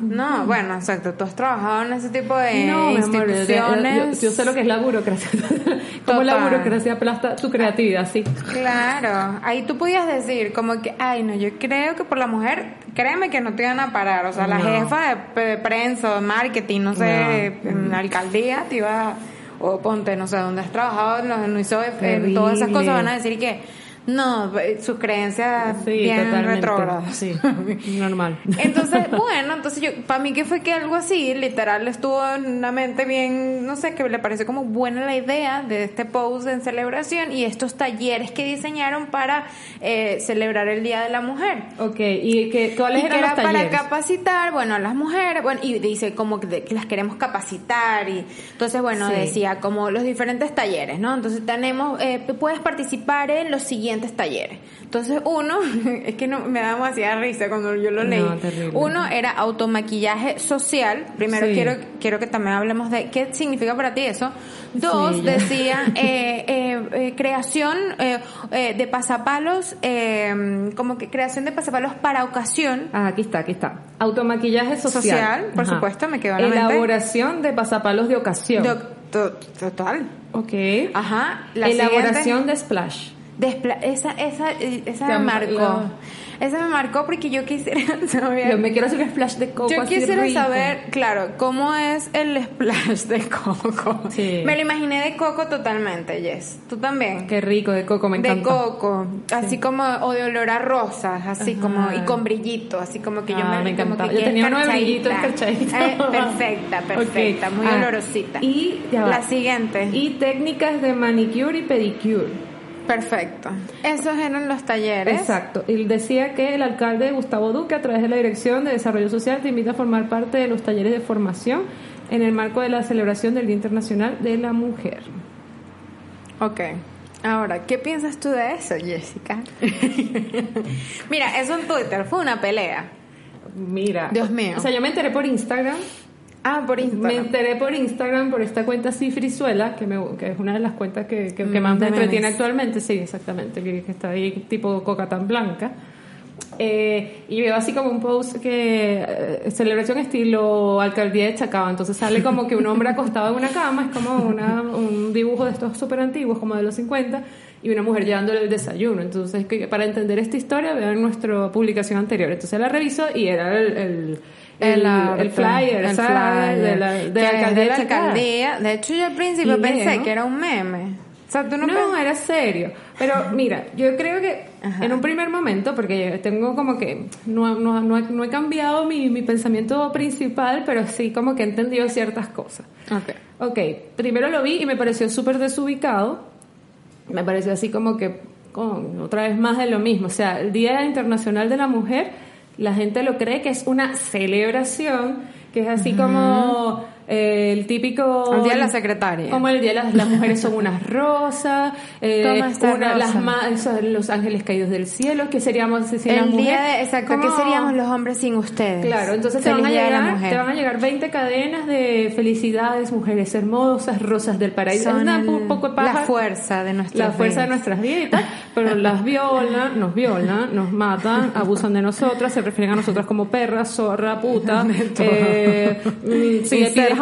S1: no.
S2: No, bueno, exacto, tú has trabajado en ese tipo de
S1: No, mi amor, yo-
S2: instituciones.
S1: yo, yo sé lo que es la burocracia. Como la burocracia aplasta tu creatividad, sí.
S2: Claro, ahí tú podías decir como que, ay, no, yo creo que por la mujer, créeme que no te iban a parar, o sea, la
S1: No.
S2: jefa de, de prensa, de marketing, no sé, en la alcaldía te iba, o ponte, no sé, donde has trabajado, en ISOE, en todas esas cosas van a decir que, no, eh, sus creencias
S1: Sí,
S2: bien retrógradas.
S1: Sí, normal.
S2: Entonces, bueno, entonces yo, para mí que fue que algo así, literal, estuvo en una mente bien, no sé, que le pareció como buena la idea de este post en celebración y estos talleres que diseñaron para eh, celebrar el Día de la Mujer.
S1: Ok, ¿y qué, cuáles
S2: Y que
S1: eran
S2: era
S1: los
S2: para
S1: talleres?
S2: capacitar, bueno, a las mujeres, bueno, y dice como que, que las queremos capacitar y entonces, bueno,
S1: Sí.
S2: decía como los diferentes talleres, ¿no? Entonces tenemos, eh, puedes participar en los siguientes talleres. Entonces uno, es que no me da demasiada risa cuando yo lo leí.
S1: No.
S2: Uno era automaquillaje social. Primero
S1: Sí.
S2: quiero quiero que también hablemos de qué significa para ti eso. Dos,
S1: Sí,
S2: decía eh, eh, eh, creación eh, de pasapalos, como que creación de pasapalos para ocasión.
S1: Ah, aquí está, aquí está. Automaquillaje social.
S2: Social, por supuesto, me quedó en la mente.
S1: Elaboración de pasapalos de ocasión.
S2: To- total.
S1: ok.
S2: Ajá. La
S1: Elaboración
S2: siguiente-
S1: de splash.
S2: Despla- esa esa esa
S1: Te
S2: me marcó.
S1: la-
S2: Esa me marcó porque yo quisiera saber
S1: Yo me quiero hacer un splash de coco
S2: Yo
S1: así
S2: quisiera
S1: rico.
S2: saber, claro, cómo es el splash de coco.
S1: Sí.
S2: Me lo imaginé de coco totalmente, Yes. ¿Tú también?
S1: Qué rico, de coco, me
S2: de
S1: encanta.
S2: coco, así como, o de olor a rosas, así
S1: Ajá.
S2: como, y con brillito, así como que yo
S1: Ah,
S2: me,
S1: me
S2: que
S1: Yo tenía uno de brillito.
S2: Eh, perfecta, perfecta, muy
S1: Ah,
S2: olorosita.
S1: Y ya va.
S2: La siguiente.
S1: Y técnicas de manicure y pedicure.
S2: Perfecto. Esos eran los talleres.
S1: Exacto. Y decía que el alcalde Gustavo Duque, a través de la Dirección de Desarrollo Social, te invita a formar parte de los talleres de formación en el marco de la celebración del Día Internacional de la Mujer.
S2: Ok. Ahora, ¿qué piensas tú de eso, Jessica? Mira, eso en Twitter fue una pelea.
S1: Mira.
S2: Dios mío.
S1: O sea, yo me enteré por Instagram.
S2: Ah, por
S1: Me
S2: Instagram.
S1: enteré por Instagram por esta cuenta Cifrizuela, que, me, que es una de las cuentas que, que, que
S2: Mm,
S1: más me
S2: de
S1: entretiene actualmente. Sí, exactamente. Que, que está ahí tipo coca tan blanca. Eh, y veo así como un post que eh, celebración estilo alcaldía de Chacao. Entonces sale como que un hombre acostado en una cama, es como una, un dibujo de estos súper antiguos, como de los 50, y una mujer llevándole el desayuno. Entonces, que, para entender esta historia, vean nuestra publicación anterior. Entonces la reviso y era el, el, el, el flyer,
S2: el
S1: ¿sabes?
S2: flyer.
S1: de la, de
S2: Que
S1: alcaldía
S2: de la alcaldía. De hecho, yo al principio
S1: Y
S2: pensé
S1: veo-
S2: que era un meme. O sea, tú no,
S1: No, era serio. Pero mira, yo creo que
S2: Ajá.
S1: en un primer momento, porque tengo como que no, no, no, he, no he cambiado mi, mi pensamiento principal, pero sí como que he entendido ciertas cosas.
S2: Ok.
S1: Ok, primero lo vi y me pareció súper desubicado. Me pareció así como que con, otra vez más de lo mismo. O sea, el Día Internacional de la Mujer, la gente lo cree que es una celebración, que es así como eh, el típico...
S2: El día de la secretaria.
S1: Como el día de las, las mujeres son unas rosas, eh, una- las
S2: rosa.
S1: ma- esos, los ángeles caídos del cielo, que seríamos si las
S2: el
S1: mujeres?
S2: día de, exacto, ¿qué seríamos los hombres sin ustedes?
S1: Claro, entonces te van, a llegar, te van a llegar 20 cadenas de felicidades, mujeres hermosas, rosas del paraíso.
S2: Son
S1: es una
S2: el-
S1: poco paja.
S2: la fuerza de nuestras
S1: La fuerza de nuestras vidas pero las violan, nos violan, nos matan, abusan de nosotras, se refieren a nosotras como perras, zorra, puta. Eh, mm,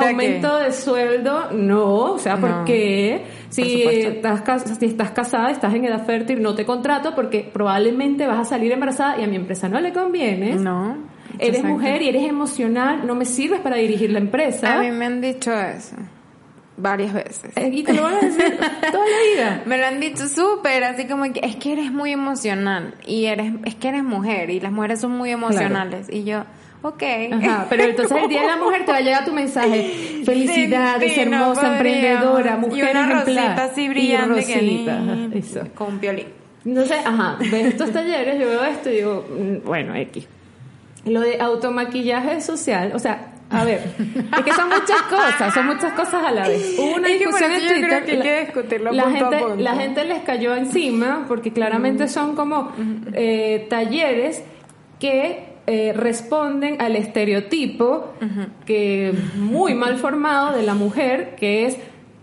S1: aumento de sueldo, no, o sea, ¿por
S2: No,
S1: qué? Si
S2: supuesto.
S1: estás, si estás casada, estás en edad fértil, no te contrato porque probablemente vas a salir embarazada y a mi empresa no le conviene.
S2: No.
S1: Eres
S2: exacto.
S1: mujer y eres emocional, no me sirves para dirigir la empresa.
S2: A mí me han dicho eso varias veces.
S1: Eh, Y te lo van a decir toda la vida.
S2: Me lo han dicho súper, así como que es que eres muy emocional y eres es que eres mujer y las mujeres son muy emocionales y yo, ok.
S1: Ajá, pero entonces el día de la mujer te va a llegar tu mensaje. Felicidades,
S2: Sí,
S1: hermosa, emprendedora, mujer
S2: y una
S1: ejemplar.
S2: rosita así
S1: Y
S2: brillante que
S1: rosita, ajá, eso.
S2: con violín.
S1: Entonces, ajá, ves estos talleres, yo veo esto y digo, mm, bueno, X. Lo de automaquillaje social, o sea, a ver, es que son muchas cosas, son muchas cosas a la vez. Hubo una
S2: Es
S1: discusión en Twitter.
S2: creo que hay que discutirlo
S1: la
S2: punto a
S1: gente,
S2: punto.
S1: La gente les cayó encima porque claramente son como eh, talleres que eh, responden al estereotipo que muy mal formado de la mujer, que es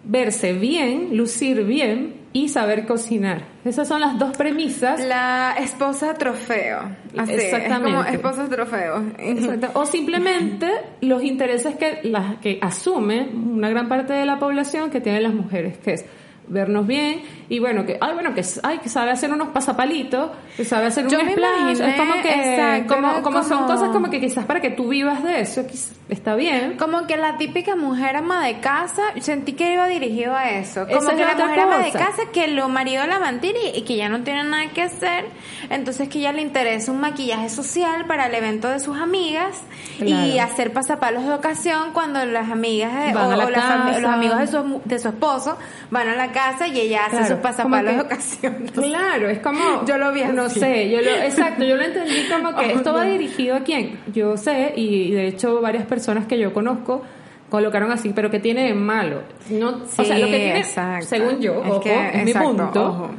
S1: verse bien, lucir bien y saber cocinar. Esas son las dos premisas.
S2: La esposa trofeo. Así,
S1: Exactamente.
S2: Es como esposa trofeo.
S1: Exacto. O simplemente los intereses que, las, que asume una gran parte de la población que tienen las mujeres, que es vernos bien y bueno que ay bueno que ay que sabe hacer unos pasapalitos que sabe hacer
S2: Yo imaginé,
S1: es como que
S2: exacto,
S1: como,
S2: era
S1: como son
S2: como-
S1: cosas como que quizás para que tú vivas de eso está bien
S2: Como que la típica mujer ama de casa, sentí que iba dirigido a eso.
S1: Esa
S2: Como
S1: es
S2: que la
S1: otra
S2: mujer ama de
S1: cosa.
S2: casa que lo marido la mantiene y, y que ya no tiene nada que hacer. Entonces que ya le interesa un maquillaje social para el evento de sus amigas y
S1: Claro.
S2: hacer pasapalos de ocasión cuando las amigas de- o,
S1: la
S2: o la
S1: casa.
S2: los amigos de su, de su esposo van a la casa y ella hace
S1: Claro,
S2: sus pasapalos ocasión.
S1: Claro, es como.
S2: Yo lo vi
S1: No
S2: así.
S1: sé, yo lo. Exacto, yo lo entendí como que
S2: Oh,
S1: esto va dirigido a quién. Yo sé, y de hecho varias personas que yo conozco colocaron así, pero ¿qué tiene de malo? No, o sea, lo que tiene,
S2: exacto.
S1: según yo,
S2: Es
S1: ojo,
S2: que-
S1: es mi
S2: exacto,
S1: punto.
S2: ojo.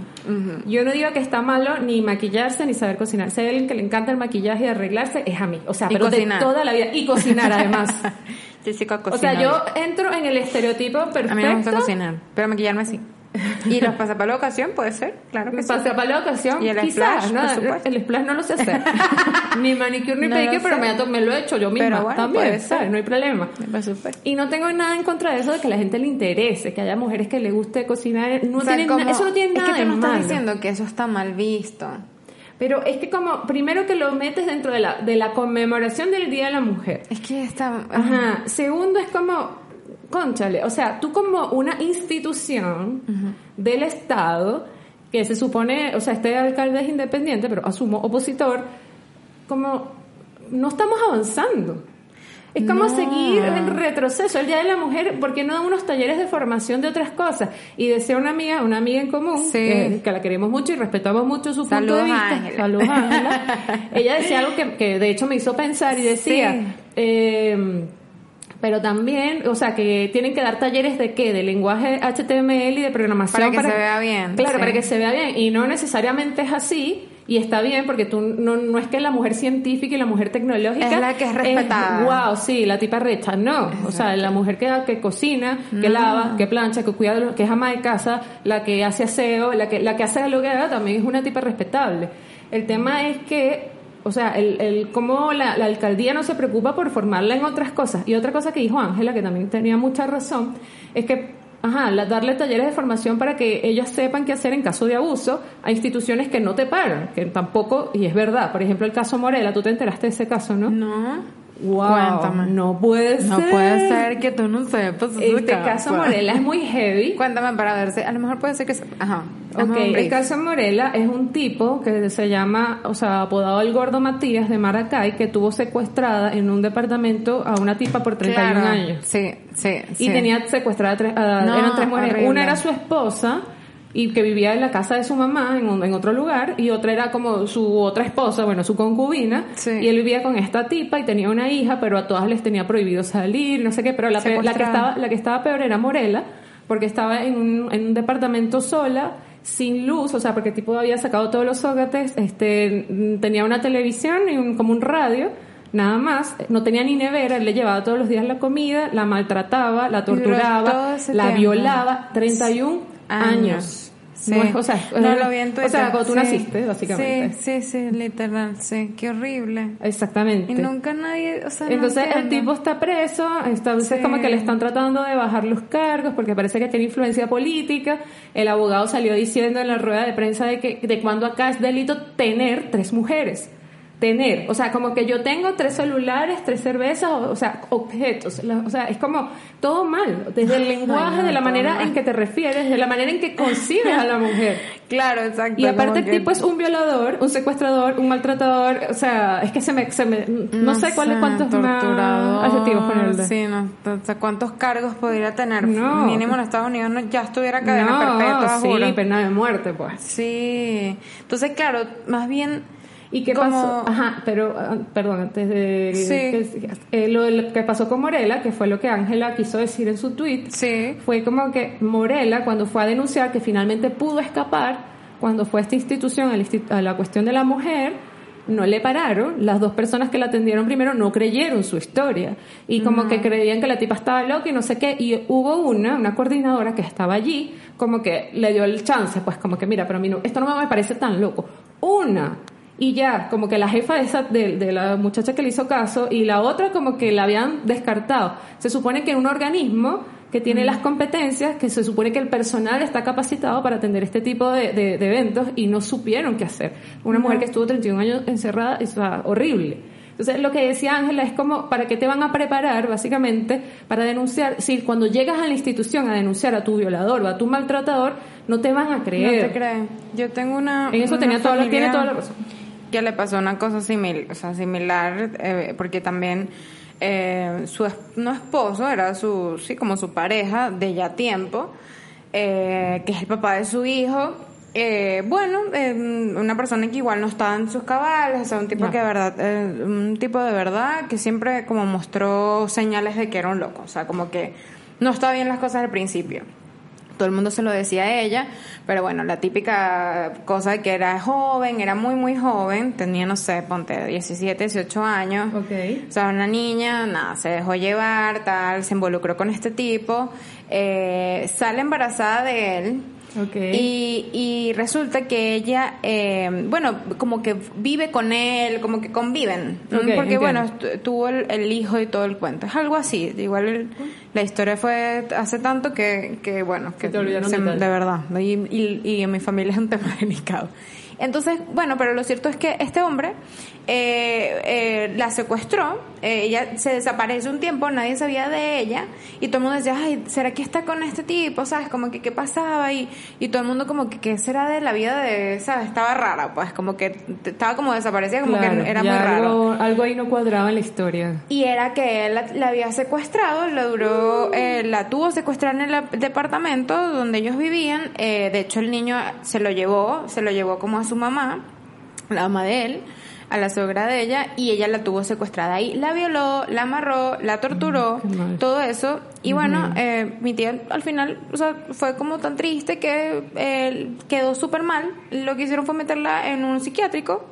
S1: Yo no digo que está malo ni maquillarse ni saber cocinar. Hay alguien que le encanta el maquillaje y arreglarse, es a mí. O sea,
S2: Y
S1: pero
S2: cocinar.
S1: de toda la vida. Y cocinar además.
S2: Jessica
S1: o sea, yo
S2: bien.
S1: entro en el estereotipo perfecto.
S2: A mí me gusta cocinar, pero maquillarme sí. ¿Y los pasapalos de ocasión? Puede ser, claro que sí.
S1: Pase para la ocasión,
S2: Y el
S1: quizás,
S2: splash,
S1: ¿no?
S2: por supuesto.
S1: El splash no lo sé hacer. ni manicure ni
S2: No
S1: pedicure, pero me, lo he hecho yo misma
S2: Pero bueno,
S1: también,
S2: puede
S1: ¿sabes?
S2: ser.
S1: No hay problema. Y no tengo nada en contra de eso, de que a la gente le interese, que haya mujeres que le guste cocinar. No
S2: O sea,
S1: tiene
S2: como-
S1: na- eso no tiene nada
S2: Es que tú no estás diciendo que eso está mal visto.
S1: Pero es que como, primero que lo metes dentro de la, de la conmemoración del Día de la Mujer.
S2: Es que está...
S1: Ajá. Segundo es como, conchale, o sea, tú como una institución del Estado, que se supone, o sea, este alcalde es independiente, pero asumo opositor, como no estamos avanzando. Es como
S2: No.
S1: seguir en retroceso. El Día de la Mujer, ¿por qué no dan unos talleres de formación de otras cosas? Y decía una amiga, una amiga en común,
S2: Sí.
S1: eh, que la queremos mucho y respetamos mucho su punto de vista.
S2: Ángela.
S1: Saludos, Ángela. Ella decía algo que, que de hecho me hizo pensar y decía,
S2: Sí.
S1: eh, pero también, o sea, que tienen que dar talleres de qué, de lenguaje HTML y de programación
S2: Para que se vea bien,
S1: Claro,
S2: sí.
S1: para que se vea bien y no necesariamente es así. Y está bien porque tú no, no es que la mujer científica y la mujer tecnológica
S2: Es la que es respetada.
S1: wow, sí, la tipa recha, no. O sea, la mujer que, que cocina, que lava, que plancha, que cuida, que es ama de casa, la que hace aseo, la que, la que hace lo que haga, también es una tipa respetable. El tema es que, o sea, el, el cómo la, la alcaldía no se preocupa por formarla en otras cosas. Y otra cosa que dijo Ángela, que también tenía mucha razón, es que Ajá, la- darle talleres de formación para que ellas sepan qué hacer en caso de abuso a instituciones que no te pagan, que tampoco, y es verdad, por ejemplo el caso Morela, tú te enteraste de ese caso, ¿no?
S2: No.
S1: Wow,
S2: Cuéntame.
S1: no puede ser.
S2: No puede ser que tú no sepas.
S1: Este caso Morela es muy heavy.
S2: Cuéntame para ver si... A lo mejor puede ser que... Ajá.
S1: Ok,
S2: Dame un
S1: el caso Morela es un tipo que se llama, o sea, apodado el gordo Matías de Maracay, que tuvo secuestrada en un departamento a una tipa por 31
S2: Claro.
S1: años.
S2: Sí, sí,
S1: Y
S2: sí.
S1: tenía secuestrada tres, a-
S2: No,
S1: eran tres mujeres.
S2: horrible.
S1: Una era su esposa y que vivía en la casa de su mamá en, un- en otro lugar y otra era como su otra esposa, bueno, su concubina
S2: Sí.
S1: y él vivía con esta tipa y tenía una hija, pero a todas les tenía prohibido salir, no sé qué, pero la, pe- la que estaba la que estaba peor era Morela, porque estaba en un, en un departamento sola sin luz, o sea, porque el tipo había sacado todos los zócates, este, tenía una televisión y un, como un radio, nada más, no tenía ni nevera, él le llevaba todos los días la comida, la maltrataba, la torturaba, la
S2: tiempo.
S1: violaba, 31 años.
S2: Sí.
S1: No es- o sea,
S2: no lo vi en
S1: O sea,
S2: Twitter.
S1: cuando tú
S2: Sí.
S1: naciste, básicamente.
S2: Sí, sí, sí, literal, sí. Qué horrible.
S1: Exactamente.
S2: Y nunca nadie, o sea, no
S1: Entonces el
S2: entiendo.
S1: tipo está preso, entonces
S2: Sí.
S1: como que le están tratando de bajar los cargos porque parece que tiene influencia política. El abogado salió diciendo en la rueda de prensa de que de cuando acá es delito tener tres mujeres. Tener, o sea, como que yo tengo tres celulares, tres cervezas, o, o sea, objetos, la- o sea, es como todo mal, desde el lenguaje,
S2: no,
S1: de la manera
S2: mal.
S1: en que te refieres, de la manera en que concibes a la mujer.
S2: Claro, exacto.
S1: Y aparte el
S2: que-
S1: tipo es un violador, un secuestrador, un maltratador, o sea, es que se me, se me no, sé cuáles cuántos más adjetivos ponerle.
S2: Sí, no, o sea, cuántos cargos podría tener.
S1: No.
S2: Mínimo en Estados Unidos no- ya estuviera cadena
S1: no,
S2: perpetua,
S1: sí,
S2: juro.
S1: pena de muerte, pues.
S2: Sí. Entonces, claro, más bien
S1: ¿Y qué
S2: Como-
S1: pasó? Ajá, pero, ah, perdón, antes de...
S2: Sí.
S1: que- eh, lo, lo que pasó con Morela, que fue lo que Ángela quiso decir en su tweet,
S2: Sí.
S1: fue como que Morela, cuando fue a denunciar, que finalmente pudo escapar, cuando fue a esta institución, a la, a la cuestión de la mujer, no le pararon, las dos personas que la atendieron primero no creyeron su historia y como que creían que la tipa estaba loca y no sé qué, y hubo una, una coordinadora que estaba allí, como que le dio el chance, pues como que mira, pero a mí no, esto no me parece tan loco. Una, y ya, como que la jefa de, esa, de, de la muchacha que le hizo caso y la otra como que la habían descartado. Se supone que un organismo que tiene las competencias, que se supone que el personal está capacitado para atender este tipo de, de- de eventos y no supieron qué hacer. Una mujer que estuvo 31 años encerrada, es horrible. Entonces, lo que decía Ángela es como, ¿para qué te van a preparar, básicamente, para denunciar? Si cuando llegas a la institución a denunciar a tu violador o a tu maltratador, no te van a
S2: No
S1: creer.
S2: te creen. Yo tengo una.
S1: En eso
S2: una
S1: tenía toda la- tiene
S2: familia
S1: toda la razón.
S2: Que le pasó una cosa similar, o sea, similar, eh, porque también eh, su no esposo era su, sí, como su pareja de ya tiempo, eh, que es el papá de su hijo. eh, bueno, una persona que igual no estaba en sus cabales, o sea, un tipo que de verdad, eh, un tipo de verdad que siempre como mostró señales de que era un loco, o sea, como que no estaba bien las cosas al principio todo el mundo se lo decía a ella, pero bueno, la típica cosa de que era joven, era muy, muy joven, tenía, no sé, ponte 17, 18 años.
S1: Ok.
S2: O sea, una niña, nada, se dejó llevar, tal, se involucró con este tipo, eh, sale embarazada de él.
S1: Ok.
S2: Y, y resulta que ella, eh, bueno, como que vive con él, como que conviven. Porque,
S1: entiendo.
S2: bueno, tu- tuvo el, el hijo y todo el cuento. Es algo así. Igual el- la historia fue hace tanto que, que bueno, que
S1: Se te olvidaron
S2: se-
S1: detalles.
S2: de verdad. Y, y, y en mi familia es un tema delicado. Entonces, bueno, pero lo cierto es que este hombre eh, eh, la secuestró, eh, ella se desaparece un tiempo, nadie sabía de ella, y todo el mundo decía, ay, ¿será que está con este tipo? ¿Sabes? Como que qué pasaba, y, y todo el mundo como que qué será de la vida de, ¿sabes? Estaba rara, pues como que estaba como desaparecida, como
S1: Claro,
S2: que era muy raro.
S1: algo, ahí no cuadraba en la historia.
S2: Y era que él la, la había secuestrado, la duró, eh, la tuvo secuestrada en el departamento donde ellos vivían. Eh, de hecho, el niño se lo llevó, se lo llevó como a su mamá, la mamá de él, a la suegra de ella, y ella la tuvo secuestrada ahí. La violó, la amarró, la torturó,
S1: Mm,
S2: todo eso. Y bueno, eh, mi tía al final, o sea, fue como tan triste que eh, quedó súper mal. Lo que hicieron fue meterla en un psiquiátrico.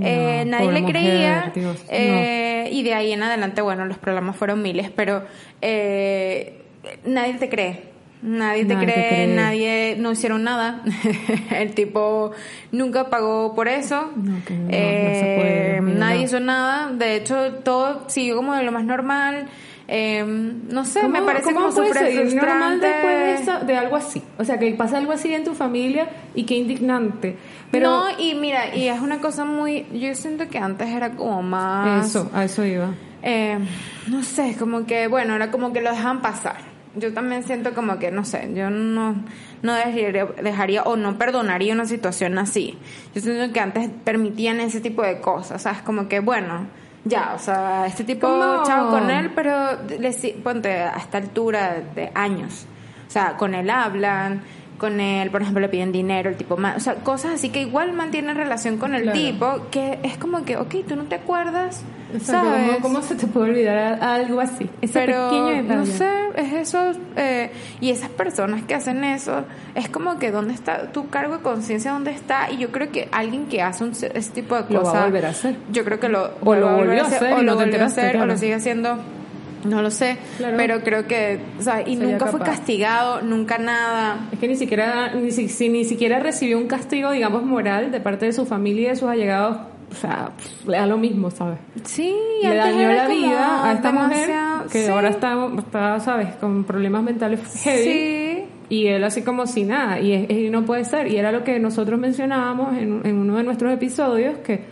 S2: Eh, nadie le
S1: mujer,
S2: creía.
S1: Dios, no.
S2: Eh, y de ahí en adelante, bueno, los problemas fueron miles, pero eh, nadie te cree. Nadie te
S1: Nadie te
S2: cree, nadie, no hicieron nada. El tipo nunca pagó por eso.
S1: No, que no, no se
S2: Eh,
S1: puede,
S2: nadie
S1: no.
S2: hizo nada. De hecho, todo siguió como de lo más normal. Eh, no sé, me
S1: ¿Cómo-
S2: parece
S1: cómo
S2: como súper
S1: normal después de, eso- de algo así? O sea, que pasa algo así en tu familia y qué indignante. Pero
S2: no, y mira, y es una cosa muy. Yo siento que antes era como más.
S1: eso, a eso iba.
S2: Eh, no sé, como que, bueno, era como que lo dejaban pasar. Yo también siento como que, no sé, yo no, no dejaría, dejaría o no perdonaría una situación así. Yo siento que antes permitían ese tipo de cosas, ¿sabes? Como que, bueno, ya, o sea, este tipo,
S1: ¿Cómo?
S2: chao con él, pero le, ponte a esta altura de años. O sea, con él hablan, con él, por ejemplo, le piden dinero, el tipo, o sea, cosas así que igual mantienen relación con el
S1: Claro.
S2: tipo, que es como que, ok, tú no te acuerdas, ¿sabes?
S1: ¿Cómo, cómo se te puede olvidar algo así? Ese
S2: Pero
S1: pequeño detalle.
S2: no sé, es eso, eh, y esas personas que hacen eso, es como que dónde está tu cargo de conciencia, dónde está, y yo creo que alguien que hace un, ese tipo de
S1: Lo
S2: cosas,
S1: va a volver a hacer.
S2: yo creo que lo,
S1: O lo
S2: volver
S1: volvió a hacer
S2: o
S1: no
S2: lo
S1: te
S2: volvió a hacer, o
S1: claro.
S2: lo sigue haciendo. No lo sé,
S1: Claro.
S2: pero creo que, o sea, y
S1: Sería
S2: nunca fue
S1: capaz.
S2: castigado, nunca nada.
S1: Es que ni siquiera, ni, si, si ni siquiera recibió un castigo, digamos, moral de parte de su familia y de sus allegados. O sea, le da lo mismo, ¿sabes?
S2: Sí,
S1: Le dañó la vida a esta
S2: demasiado-
S1: mujer que
S2: sí.
S1: ahora está, está, ¿sabes? Con problemas mentales heavy.
S2: Sí.
S1: Y él así como si nada. Y, y no puede ser. Y era lo que nosotros mencionábamos en, en uno de nuestros episodios, que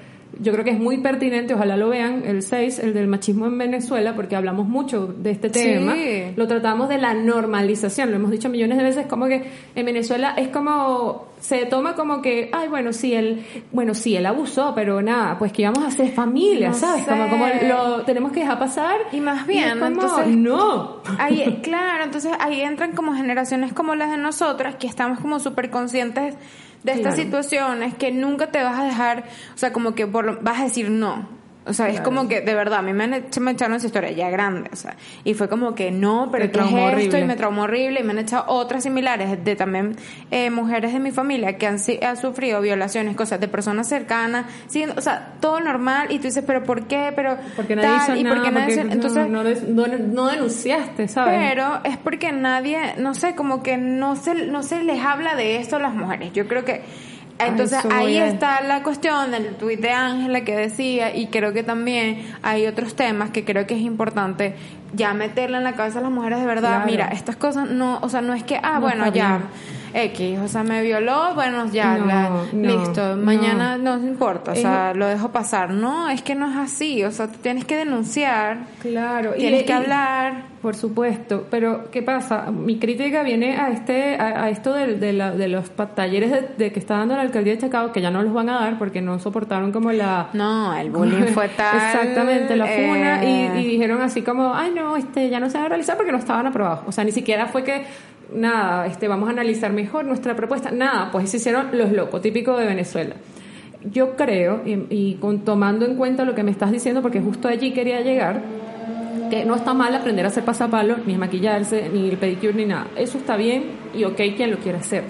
S1: yo creo que es muy pertinente, ojalá lo vean, el 6, el del machismo en Venezuela, porque hablamos mucho de este
S2: Sí.
S1: tema. Lo tratamos de la normalización, lo hemos dicho millones de veces, como que en Venezuela es como, se toma como que, ay, bueno, sí, él, bueno, sí, él abusó, pero nada, pues que íbamos a ser familia,
S2: No
S1: ¿sabes?
S2: sé.
S1: Como, como lo tenemos que dejar pasar.
S2: Y más bien,
S1: como,
S2: entonces-
S1: no.
S2: Ahí, claro, entonces ahí entran como generaciones como las de nosotras, que estamos como súper conscientes de estas
S1: Claro.
S2: situaciones, que nunca te vas a dejar, o sea, como que por, vas a decir no. O sea, es como que, de verdad, a mí me, han hecho- me echaron esa historia ya grande, o sea, y fue como que no, pero
S1: Te
S2: ¿qué es
S1: traumó
S2: esto?
S1: horrible.
S2: Y me traumó horrible, y me han echado otras similares de también eh, mujeres de mi familia que han, han sufrido violaciones, cosas de personas cercanas, sí, o sea, todo normal, y tú dices, pero ¿por qué? Pero
S1: Porque nadie
S2: tal,
S1: hizo
S2: y
S1: nada,
S2: porque nadie
S1: porque
S2: hizo- entonces,
S1: no- no denunciaste, ¿sabes?
S2: pero es porque nadie, no sé, como que no se, no se les habla de esto a las mujeres. Yo creo que entonces ahí está la cuestión del tuit de Ángela que decía y creo que también hay otros temas que creo que es importante ya meterle en la cabeza a las mujeres de verdad.
S1: Claro.
S2: Mira, estas cosas no, o sea, no es que, ah,
S1: No
S2: bueno, ya. X, o sea, me violó, bueno, ya,
S1: No,
S2: la-
S1: no,
S2: listo, mañana no, importa, o
S1: Es-
S2: sea, lo dejo pasar. No, es que no es así, o sea, tú tienes que denunciar,
S1: Claro. y-
S2: tienes que
S1: y-
S2: hablar.
S1: Por supuesto, pero ¿qué pasa? Mi crítica viene a este a, a esto de, la- de los talleres de, de que está dando la alcaldía de Chacao, que ya no los van a dar porque no soportaron como la...
S2: No, el bullying fue tal.
S1: Exactamente, la funa
S2: eh,
S1: y, y dijeron así como, ay no, este ya no se van a realizar porque no estaban aprobados. O sea, ni siquiera fue que, nada, este vamos a analizar mejor nuestra propuesta. Nada, pues se hicieron los locos, típico de Venezuela. Yo creo, y, con, tomando en cuenta lo que me estás diciendo, porque justo allí quería llegar, que no está mal aprender a hacer pasapalo, ni maquillarse, ni el pedicure, ni nada. Eso está bien y ok quien lo quiera hacer.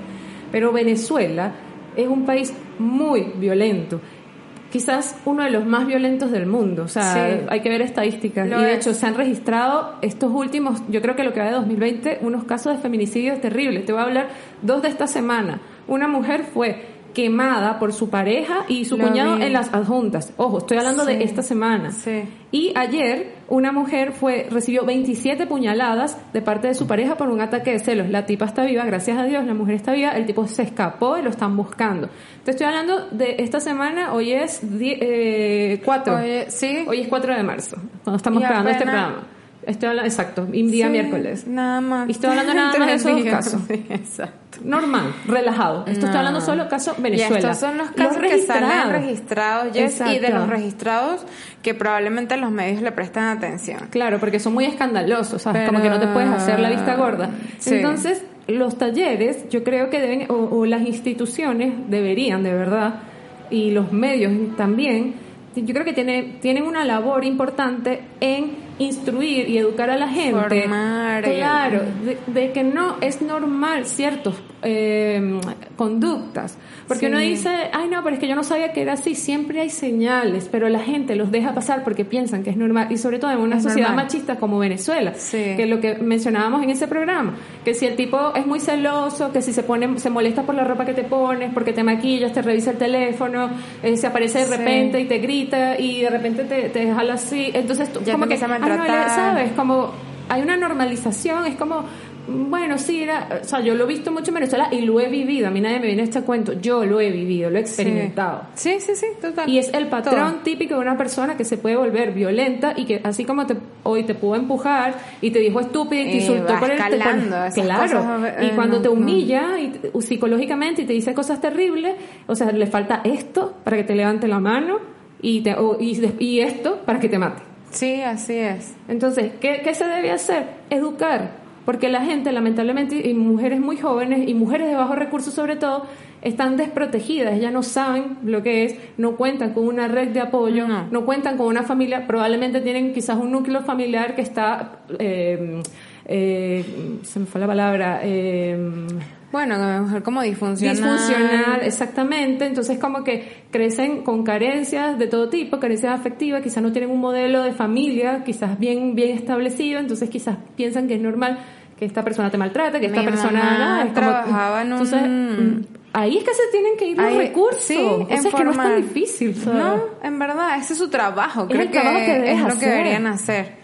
S1: Pero Venezuela es un país muy violento. Quizás uno de los más violentos del mundo. O sea,
S2: Sí.
S1: hay que ver estadísticas.
S2: Lo
S1: y de
S2: es.
S1: hecho, se han registrado estos últimos, yo creo que lo que va de 2020, unos casos de feminicidio terribles. Te voy a hablar dos de esta semana. Una mujer fue quemada por su pareja y su
S2: Lo
S1: cuñado
S2: vi.
S1: en las adjuntas. Ojo, estoy hablando
S2: Sí.
S1: de esta semana.
S2: Sí.
S1: Y ayer una mujer fue recibió 27 puñaladas de parte de su pareja por un ataque de celos. La tipa está viva, gracias a Dios, la mujer está viva, el tipo se escapó y lo están buscando. Te estoy hablando de esta semana, hoy es 4.
S2: Oye, sí.
S1: Hoy es 4 de marzo, cuando estamos grabando este programa. Estoy hablando, exacto, y día
S2: Sí,
S1: miércoles.
S2: Nada más.
S1: Y estoy hablando nada más de esos
S2: días,
S1: casos.
S2: exacto.
S1: Normal, relajado. Esto estoy
S2: No.
S1: hablando solo caso
S2: Y
S1: Venezuela.
S2: estos son los casos que salen registrados, y de los registrados que probablemente los medios le prestan atención.
S1: Claro, porque son muy escandalosos, ¿sabes?
S2: Pero-
S1: Como que no te puedes hacer la vista gorda.
S2: Sí.
S1: Entonces, los talleres, yo creo que deben, o, o las instituciones deberían, de verdad, y los medios también, yo creo que tiene, tienen una labor importante en instruir y educar a la gente.
S2: Formar.
S1: Claro, de, de que no es normal ciertos eh, conductas. Porque
S2: Sí.
S1: uno dice, ay no, pero es que yo no sabía que era así. Siempre hay señales, pero la gente los deja pasar porque piensan que es normal. Y sobre todo en una
S2: Es
S1: sociedad
S2: normal.
S1: machista como Venezuela,
S2: Sí.
S1: que lo que mencionábamos en ese programa, que si el tipo es muy celoso, que si se pone, se molesta por la ropa que te pones, porque te maquillas, te revisa el teléfono, eh, se aparece de
S2: Sí.
S1: repente y te grita y de repente te, te jala así, entonces tú
S2: Ya
S1: como que,
S2: empieza a
S1: "Ay, no, él-
S2: maltratar".
S1: ¿sabes? Como hay una normalización, es como bueno, sí, era, o sea, yo lo he visto mucho en Venezuela y lo he vivido. A mí nadie me viene a este cuento. Yo lo he vivido, lo he experimentado.
S2: Sí, sí, sí, total.
S1: Y es el patrón
S2: Todo.
S1: típico de una persona que se puede volver violenta y que así como te, hoy te pudo empujar y te dijo estúpida y te insultó por el
S2: esas
S1: Claro.
S2: cosas,
S1: y
S2: eh,
S1: cuando
S2: no,
S1: te
S2: no.
S1: humilla y te- psicológicamente y te dice cosas terribles, o sea, le falta esto para que te levante la mano y, te, o- y, y esto para que te mate.
S2: Sí, así es.
S1: Entonces, ¿qué, qué se debe hacer? Educar. Porque la gente, lamentablemente, y mujeres muy jóvenes y mujeres de bajos recursos sobre todo, están desprotegidas, ya no saben lo que es, no cuentan con una red de apoyo, no, cuentan con una familia, probablemente tienen quizás un núcleo familiar que está, eh, eh, se me fue la palabra, eh,
S2: bueno, a lo mejor como disfuncional.
S1: Disfuncional, exactamente. Entonces como que crecen con carencias de todo tipo, carencias afectivas, quizás no tienen un modelo de familia, quizás bien, bien establecido, entonces quizás piensan que es normal que esta persona te maltrate, que esta persona
S2: es trabajaba en
S1: entonces, mm, ahí es que se tienen que ir los recursos. Sí, o sea, es que no es tan difícil.
S2: No, en verdad, ese es su trabajo. Creo el trabajo que, es lo que deberían hacer.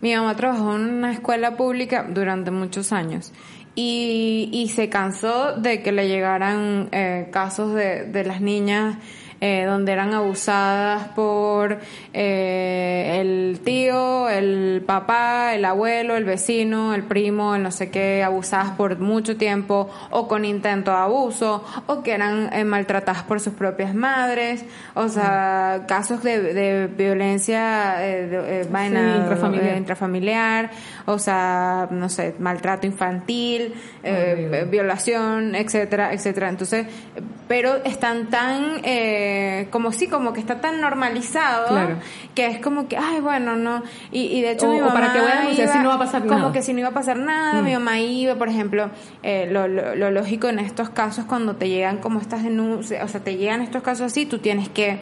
S2: Mi mamá trabajó en una escuela pública durante muchos años y, y se cansó de que le llegaran eh, casos de, de las niñas eh, donde eran abusadas por eh, el tío, el papá, el abuelo, el vecino, el primo, el no sé qué, abusadas por mucho tiempo o con intento de abuso o que eran eh, maltratadas por sus propias madres, o sea, casos de, de violencia de, intrafamiliar. intrafamiliar. o sea, no sé, maltrato infantil, violación, etcétera, etcétera. Entonces, pero están tan eh, como sí, como que está tan normalizado que es como que, ay, bueno, no. Y, de hecho, mi mamá.
S1: para que voy a si no va a pasar
S2: nada. Como que si no iba a pasar nada, mi mm. mamá iba, por ejemplo, eh, lo, lo, lógico en estos casos, cuando te llegan como estas denuncias, o sea, te llegan estos casos así, tú tienes que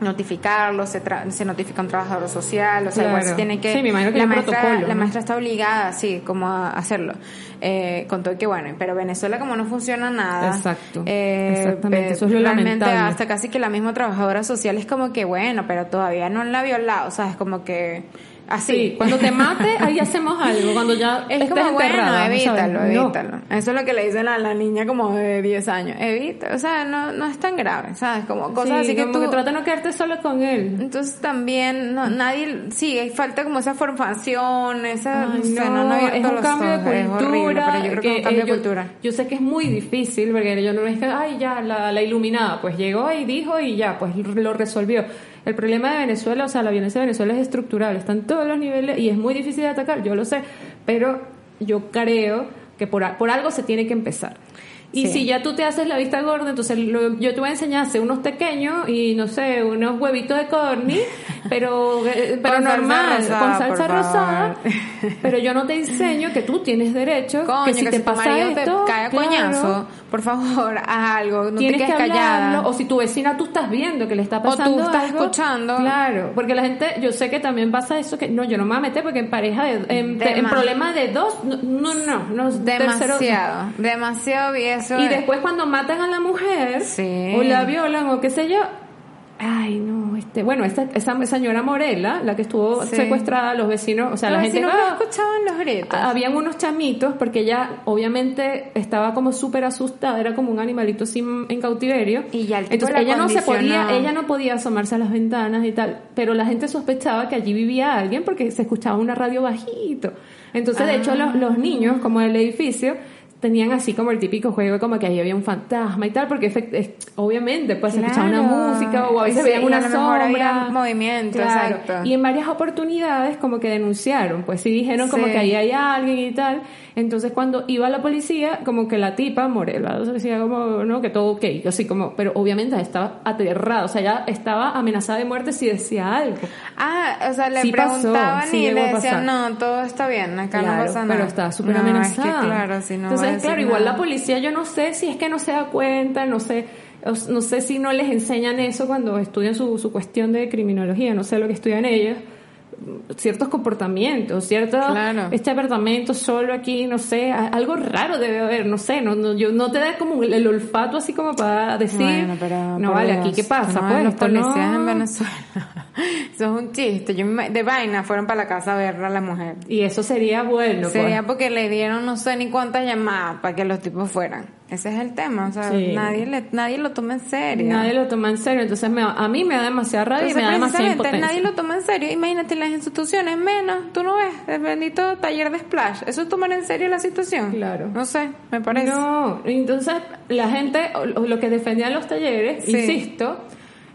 S2: notificarlo, se, se notifica un trabajador social, o sea, igual se tiene que...
S1: Sí, me imagino que
S2: la,
S1: maestra,
S2: la maestra está obligada, sí, como a hacerlo. Eh, con todo que bueno, pero Venezuela como no funciona nada.
S1: Exacto. Eh, exactamente, eso es lo
S2: realmente hasta casi que la misma trabajadora social es como que bueno, pero todavía no la ha violado, o sea, es como que Así.
S1: cuando te mate, ahí hacemos algo. Cuando ya
S2: es como, bueno, evítalo, evítalo. Eso es lo que le dicen a la niña como de 10 años. Evita, o sea, no, no es tan grave, ¿sabes? Como cosas así que tú...
S1: que trata de no quedarte solo con él.
S2: Entonces también, no, nadie... Sí, hay falta como esa formación, esa... no, no,
S1: es un cambio de cultura.
S2: pero yo creo que, es un cambio de cultura.
S1: Yo sé que es muy difícil, porque yo no es que, ay, ya, la, la iluminada. Pues llegó y dijo y ya, pues lo resolvió el problema de Venezuela, o sea, la violencia de Venezuela es estructural, está en todos los niveles y es muy difícil de atacar, yo lo sé, pero yo creo que por, por algo se tiene que empezar. Y si ya tú te haces la vista gorda, entonces yo te voy a enseñar a hacer unos pequeños y no sé, unos huevitos de corny, pero, eh, pero normal, con salsa rosada. Pero yo no te enseño que tú tienes derecho, que si te pasa esto,
S2: te cae a coñazo, por favor, haz algo, no
S1: tienes
S2: te quedes
S1: que
S2: callada.
S1: O si tu vecina tú estás viendo que le está pasando
S2: O tú estás
S1: algo,
S2: escuchando.
S1: Claro, porque la gente, yo sé que también pasa eso, que no, yo no me voy a meter porque en pareja, de, en, en problemas de dos, no, no, no,
S2: demasiado, demasiado
S1: y después cuando matan a la mujer o la violan o qué sé yo, ay no, este, bueno, esta, esa señora Morela, la que estuvo secuestrada, los vecinos, o sea, la gente
S2: no escuchaban los gritos.
S1: Habían unos chamitos porque ella obviamente estaba como súper asustada, era como un animalito sin, en cautiverio.
S2: Y ya
S1: Entonces ella no se podía, ella no podía asomarse a las ventanas y tal, pero la gente sospechaba que allí vivía alguien porque se escuchaba una radio bajito. Entonces, de hecho, los, los niños, como el edificio, tenían así como el típico juego como que ahí había un fantasma y tal, porque obviamente pues escuchaba una música o a veces veían una sombra.
S2: movimiento, exacto.
S1: Y en varias oportunidades como que denunciaron, pues sí dijeron como que ahí hay alguien y tal. Entonces cuando iba la policía, como que la tipa, Morela, decía como, no, que todo ok, así como, pero obviamente estaba aterrada, o sea, ya estaba amenazada de muerte si decía algo.
S2: Ah, o sea, le preguntaban y le decían, no, todo está bien, acá no pasa nada.
S1: Pero estaba súper amenazada.
S2: claro, si no
S1: Entonces, claro, igual la policía, yo no sé si es que no se da cuenta, no sé, no sé si no les enseñan eso cuando estudian su, su cuestión de criminología, no sé lo que estudian ellos ciertos comportamientos, cierto este apartamento solo aquí, no sé, algo raro debe haber, no sé, no, no yo no te da como el, olfato así como para decir, no vale, aquí qué pasa, pues
S2: los policías en Venezuela. eso es un chiste, yo de vaina fueron para la casa a ver a la mujer.
S1: Y eso sería bueno.
S2: Sería pues. porque le dieron no sé ni cuántas llamadas para que los tipos fueran. Ese es el tema, o sea, nadie, le, nadie lo toma en serio.
S1: Nadie lo toma en serio, entonces me, a mí me da demasiada rabia y me da demasiada impotencia.
S2: nadie lo toma en serio, imagínate las instituciones, menos, tú no ves, el bendito taller de splash, ¿eso es tomar en serio la situación?
S1: Claro.
S2: No sé, me parece.
S1: No, entonces la gente, lo que defendían los talleres, insisto,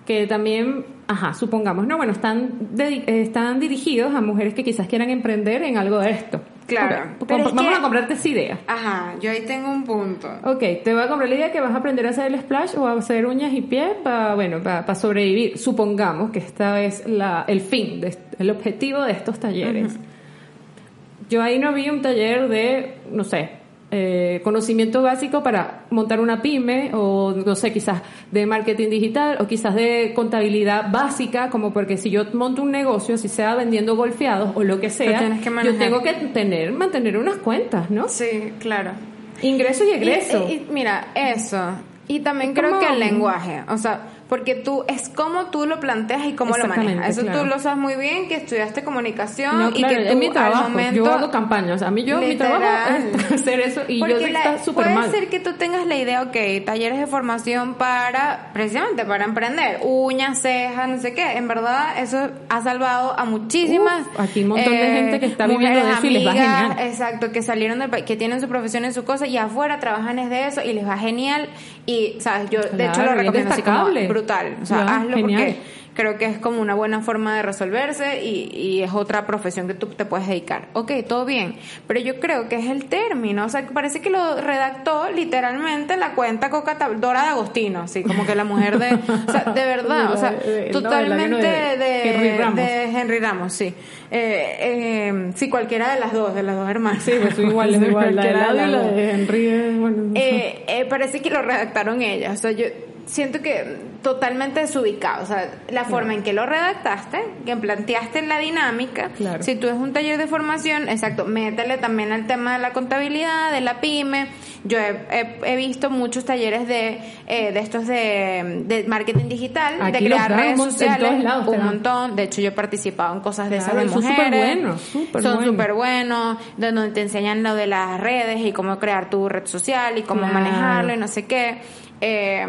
S1: que también, ajá, supongamos, no, bueno, están, están dirigidos a mujeres que quizás quieran emprender en algo de esto
S2: Claro,
S1: Ok,
S2: pero es
S1: Vamos
S2: que-
S1: a comprarte esa idea.
S2: Ajá, yo ahí tengo un punto.
S1: Ok, te voy a comprar la idea que vas a aprender a hacer el splash o a hacer uñas y pies para, bueno, para, sobrevivir. Supongamos que esta es la, el fin, de, el objetivo de estos talleres. Yo ahí no vi un taller de, no sé, eh, conocimiento básico para montar una pyme o, no sé, quizás de marketing digital o quizás de contabilidad básica, como porque si yo monto un negocio, si sea vendiendo golfeados o lo que sea,
S2: que
S1: yo tengo que tener, mantener unas cuentas, ¿no?
S2: Sí, claro.
S1: Ingresos y egresos.
S2: Y, y- mira, eso. Y también creo que el lenguaje, o sea, porque tú, es como tú lo planteas y cómo lo manejas. Eso
S1: claro.
S2: tú lo sabes muy bien, que estudiaste comunicación
S1: No,
S2: y que tú
S1: es mi
S2: al
S1: trabajo.
S2: momento...
S1: yo hago campañas. A mí yo, mi
S2: Literal.
S1: trabajo es hacer eso y yo sé que
S2: la-
S1: está súper
S2: puede
S1: mal.
S2: ser que tú tengas la idea, ok, talleres de formación para, precisamente para emprender, uñas, cejas, no sé qué. En verdad, eso ha salvado a muchísimas. eh,
S1: Uf, aquí un montón de gente que está viviendo de eso y les va genial.
S2: Exacto, que salieron del país, que tienen su profesión en su cosa y afuera trabajan es de eso y les va genial. Y, ¿sabes? Yo, de
S1: Claro,
S2: hecho, lo recomiendo así como brutal. O sea,
S1: Ya,
S2: hazlo
S1: genial.
S2: porque creo que es como una buena forma de resolverse y, y es otra profesión que tú te puedes dedicar. Ok, todo bien, pero yo creo que es el término, o sea, parece que lo redactó literalmente la cuenta Coca Dora de Agostino, así como que la mujer de, o sea, de verdad, o sea,
S1: De la- de-
S2: totalmente
S1: de la-
S2: de,
S1: de Henry Ramos.
S2: de Henry Ramos, sí. Eh, eh, sí, cualquiera de las dos, de las dos hermanas.
S1: Sí, pues son iguales, igual. La de la
S2: las dos.
S1: de Henry. Eh,
S2: eh, parece que lo redactaron ellas. O sea, yo siento que totalmente desubicado. O sea, la forma en que lo redactaste, que planteaste la dinámica.
S1: Claro.
S2: Si tú es un taller de formación, exacto, métele también al tema de la contabilidad, de la pyme. Yo he, he- he visto muchos talleres de, eh, de estos de, de marketing digital,
S1: Aquí
S2: de crear redes
S1: en
S2: sociales,
S1: lados
S2: un montón. De hecho, yo he participado en cosas de esas
S1: Claro,
S2: de
S1: y son
S2: mujeres.
S1: superbuenos, súper
S2: son
S1: buenos.
S2: súper buenos, de donde te enseñan lo de las redes y cómo crear tu red social y cómo
S1: Claro.
S2: manejarlo y no sé qué. Eh,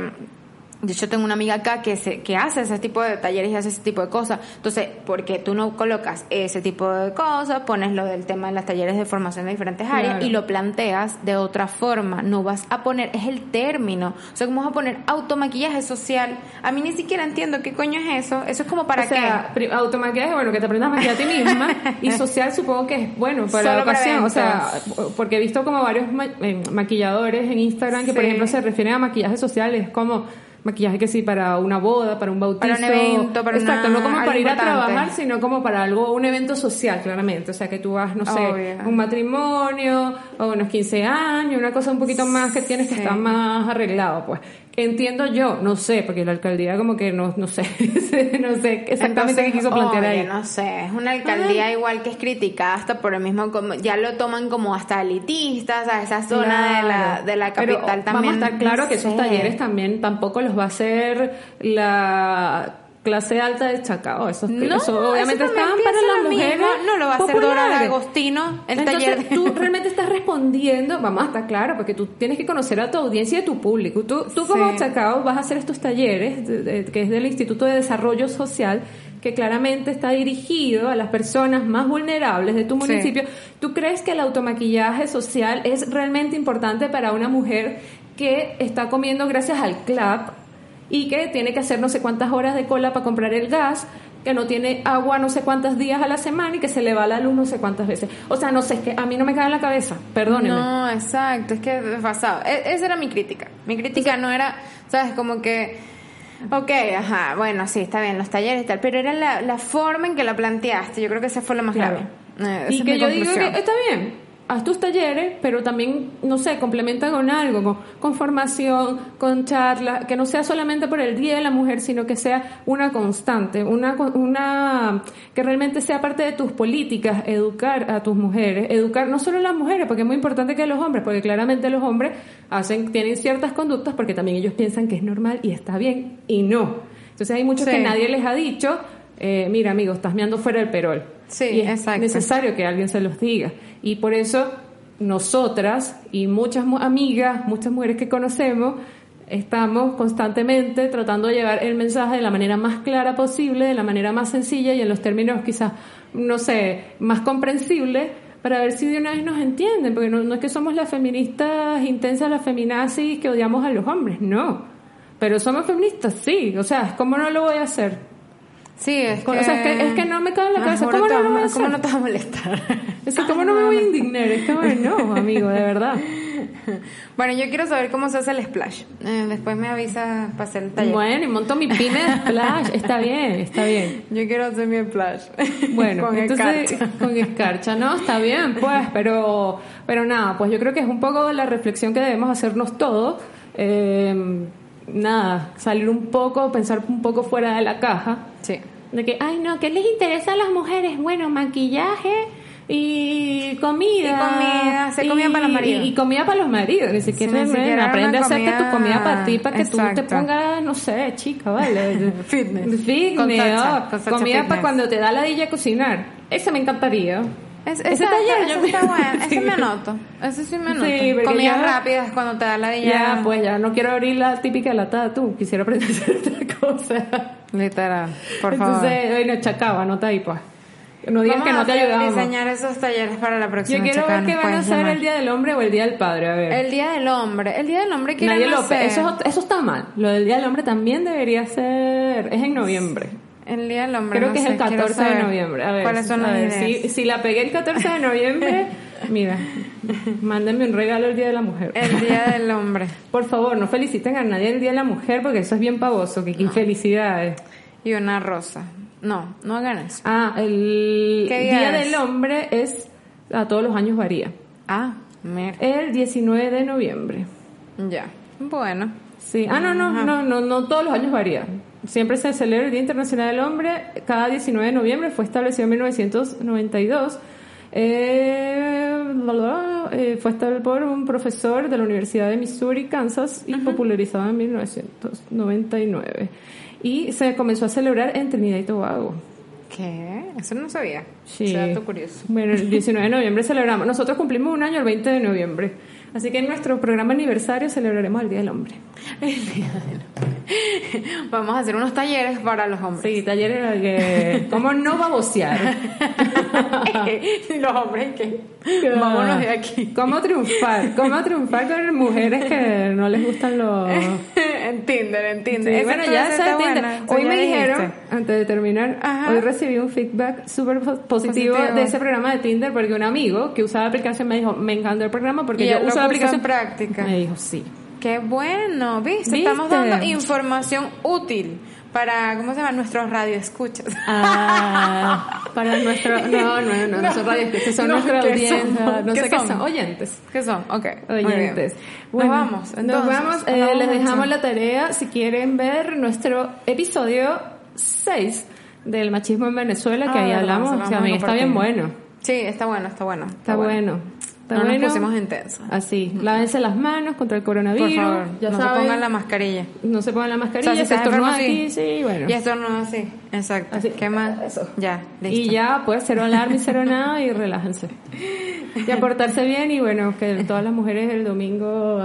S2: de hecho, tengo una amiga acá que, se, que hace ese tipo de talleres y hace ese tipo de cosas. Entonces, ¿por qué tú no colocas ese tipo de cosas? Pones lo del tema de las talleres de formación de diferentes áreas
S1: Claro.
S2: y lo planteas de otra forma. No vas a poner, es el término. O sea, ¿cómo vas a poner automaquillaje social? A mí ni siquiera entiendo qué coño es eso. Eso es como para
S1: o sea, pri- automaquillaje, bueno, que te aprendas a maquillar a ti misma. y social supongo que es bueno para
S2: Solo
S1: la ocasión. O sea, porque he visto como varios ma- eh, maquilladores en Instagram que, por ejemplo, se refieren a maquillaje social. Es como maquillaje que sí para una boda, para un bautizo.
S2: Para un evento, para
S1: Exacto,
S2: una-
S1: no como para ir a trabajar, sino como para algo, un evento social, claramente. O sea, que tú vas, no sé,
S2: Obvio.
S1: un matrimonio o unos 15 años, una cosa un poquito más que tienes que estar más arreglado, pues. Entiendo yo, no sé, porque la alcaldía como que no, no sé, no sé exactamente qué quiso plantear ahí.
S2: no sé, es una alcaldía igual que es criticada hasta por el mismo, como, ya lo toman como hasta elitistas, a esa zona de la, de la
S1: Pero
S2: capital también.
S1: Vamos a estar claro que esos talleres también tampoco los va a hacer la clase alta de Chacao. Esos,
S2: No,
S1: eso obviamente
S2: eso
S1: estaban para las mujeres.
S2: No lo va a hacer Dora. Agostino, el
S1: Entonces,
S2: taller. de-
S1: tú realmente estás respondiendo, vamos a estar claro, porque tú tienes que conocer a tu audiencia y a tu público. Tú, tú como. Chacao vas a hacer estos talleres, de- de- que es del Instituto de Desarrollo Social, que claramente está dirigido a las personas más vulnerables de tu
S2: Sí.
S1: municipio. ¿Tú crees que el automaquillaje social es realmente importante para una mujer que está comiendo gracias al CLAP y que tiene que hacer no sé cuántas horas de cola para comprar el gas, que no tiene agua no sé cuántos días a la semana y que se le va la luz no sé cuántas veces? O sea, no sé, es que a mí no me cae en la cabeza, perdónenme.
S2: No, exacto, es que es pasado. E- esa era mi crítica. Mi crítica no era, ¿sabes? Como que, ok, ajá, bueno, sí, está bien, los talleres y tal, pero era la, la forma en que la planteaste. Yo creo que esa fue lo más
S1: Claro.
S2: grave. Eh,
S1: y que yo digo que está bien, haz tus talleres, pero también, no sé, complementa con algo, con, con formación, con charlas, que no sea solamente por el Día de la Mujer, sino que sea una constante, una, una que realmente sea parte de tus políticas, educar a tus mujeres, educar no solo a las mujeres, porque es muy importante que los hombres, porque claramente los hombres hacen, tienen ciertas conductas porque también ellos piensan que es normal y está bien, y no. Entonces hay muchos
S2: Sí.
S1: que nadie les ha dicho, eh, mira amigo, estás meando fuera del perol.
S2: Sí,
S1: y es
S2: exacto.
S1: necesario que alguien se los diga. Y por eso nosotras y muchas mu- amigas, muchas mujeres que conocemos, estamos constantemente tratando de llevar el mensaje de la manera más clara posible, de la manera más sencilla y en los términos quizás, no sé, más comprensibles para ver si de una vez nos entienden, porque no, no es que somos las feministas intensas, las feminazis que odiamos a los hombres, no. Pero somos feministas, sí, o sea, ¿cómo no lo voy a hacer?
S2: Sí, es que...
S1: o sea, es que- es que no me cabe en la
S2: Ah,
S1: cabeza. ¿Cómo no a
S2: ¿Cómo
S1: hacer?
S2: no te va a molestar?
S1: ¿cómo no me voy a indignar? Es bueno, no, amigo, de verdad.
S2: Bueno, yo quiero saber cómo se hace el splash. Eh, después me avisa para hacer el taller.
S1: Bueno, y monto mi pyme de splash. Está bien, está bien.
S2: Yo quiero hacer mi splash.
S1: Bueno,
S2: Con
S1: entonces
S2: escarcha.
S1: con escarcha, ¿no? Está bien, pues, pero, pero nada, pues yo creo que es un poco la reflexión que debemos hacernos todos. Eh, nada, salir un poco, pensar un poco fuera de la caja.
S2: Sí.
S1: De que, ay, no, ¿qué les interesa a las mujeres? Bueno, maquillaje y comida.
S2: Y comida, hacer comida para los maridos.
S1: Y, y comida para los maridos. Ni siquiera,
S2: ni siquiera
S1: aprende a hacerte tu
S2: comida-
S1: para ti, para que tú te
S2: Exacto.
S1: pongas, no sé, chica, ¿vale?
S2: Fitness.
S1: Fitness,
S2: Con salsa,
S1: oh,
S2: con salsa
S1: comida
S2: fitness.
S1: para cuando te da la dilla cocinar. Ese me encantaría.
S2: Es,
S1: Ese
S2: ese
S1: taller,
S2: ese
S1: yo-
S2: está bueno. Ese
S1: Sí.
S2: me anoto. Ese sí me anoto.
S1: Sí,
S2: Comidas
S1: ya-
S2: rápidas cuando te da la
S1: Ya,
S2: dilla.
S1: pues ya no quiero abrir la típica lata de atún. Quisiera aprender a hacer otra cosa.
S2: Literal, por
S1: Entonces,
S2: favor.
S1: bueno, chacaba, anota ahí, pues. No digas
S2: Vamos
S1: que no te ayudamos.
S2: diseñar esos talleres para la próxima.
S1: Yo quiero ver qué van a
S2: puedes
S1: hacer el Día del Hombre o el Día del Padre, a ver.
S2: El Día del Hombre. El Día del Hombre quieren
S1: Nadie lo
S2: hacer.
S1: eso, eso está mal. Lo del Día del Hombre también debería ser. Es en noviembre.
S2: El Día del Hombre.
S1: Creo
S2: no
S1: que es el
S2: quiero
S1: 14 de noviembre. A ver,
S2: ¿Cuáles son
S1: a
S2: las
S1: ver,
S2: ideas?
S1: si, si la pegué el 14 de noviembre, mira, mándenme un regalo el Día de la Mujer.
S2: El Día del Hombre.
S1: Por favor, no feliciten a nadie el Día de la Mujer porque eso es bien pavoso. Que infelicidades.
S2: Y una rosa. No, no hagan eso.
S1: Ah, el
S2: ¿Qué día
S1: del Hombre es. A todos los años varía.
S2: Ah, mira.
S1: El 19 de noviembre.
S2: Ya. Bueno.
S1: Sí. Ah, no, no, no, no, no todos los años varía. Siempre se celebra el Día Internacional del Hombre. Cada 19 de noviembre fue establecido en 1992. Eh, bla, bla, eh, fue establecido por un profesor de la Universidad de Missouri, Kansas, y popularizado en 1999. Y se comenzó a celebrar en Trinidad y Tobago.
S2: ¿Qué? Eso no sabía.
S1: Sí.
S2: Ese dato curioso.
S1: Bueno, el 19 de noviembre celebramos. Nosotros cumplimos un año el 20 de noviembre. Así que en nuestro programa aniversario celebraremos el Día del Hombre.
S2: Vamos a hacer unos talleres para los hombres.
S1: Sí, talleres que... ¿Cómo no babosear?
S2: ¿Y los hombres qué? Vámonos de aquí.
S1: ¿Cómo triunfar? ¿Cómo triunfar con mujeres que no les gustan los...
S2: en Tinder, en Tinder.
S1: Bueno, ya sabes, Tinder. hoy me
S2: dijiste.
S1: dijeron, antes de terminar,
S2: Ajá.
S1: hoy recibí un feedback súper po- positivo,
S2: Positivo.
S1: de ese programa de Tinder porque un amigo que usaba la aplicación me dijo, me encantó el programa porque
S2: Y
S1: yo uso la aplicación.
S2: práctica.
S1: Me dijo, sí.
S2: Qué bueno, ¿viste?
S1: ¿Viste?
S2: Estamos dando información útil para, ¿cómo se llama? Nuestros radioescuchas.
S1: Ah, para nuestro... No, no, no, nuestros radioescuchas son
S2: No,
S1: nuestra
S2: ¿qué
S1: audiencia.
S2: son?
S1: No
S2: ¿Qué
S1: sé qué
S2: son?
S1: son. Oyentes.
S2: ¿Qué son? Ok.
S1: oyentes.
S2: nos vamos.
S1: nos
S2: entonces.
S1: vamos. Eh,
S2: Nos
S1: les dejamos la tarea si quieren ver nuestro episodio 6 del machismo en Venezuela, que
S2: Ah,
S1: ahí hablamos.
S2: se lo
S1: que a
S2: vamos
S1: mí
S2: a
S1: está bien bueno.
S2: Sí, está bueno, está bueno.
S1: Está bueno. Está
S2: no
S1: bueno.
S2: nos pusimos.
S1: Así, lávense las manos contra el coronavirus.
S2: Por favor,
S1: ya
S2: no
S1: saben,
S2: se pongan la mascarilla.
S1: no se pongan la
S2: O
S1: mascarilla,
S2: sea, si
S1: se estornuda aquí, sí, bueno.
S2: Y esto no así. Exacto.
S1: Así.
S2: ¿Qué más?
S1: Eso.
S2: Ya, listo.
S1: Y ya, pues, cero alarma y cero nada y relájense. Y aportarse bien y bueno, que todas las mujeres el domingo...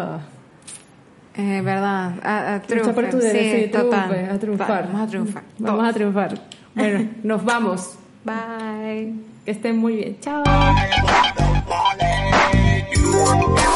S2: Eh, verdad, a, triunfar. sí,
S1: sí,
S2: total.
S1: triunfe, a triunfar.
S2: Vamos a triunfar.
S1: Vamos a triunfar. Bueno, nos vamos.
S2: Bye.
S1: Que estén muy bien. Chao.
S3: Thank you.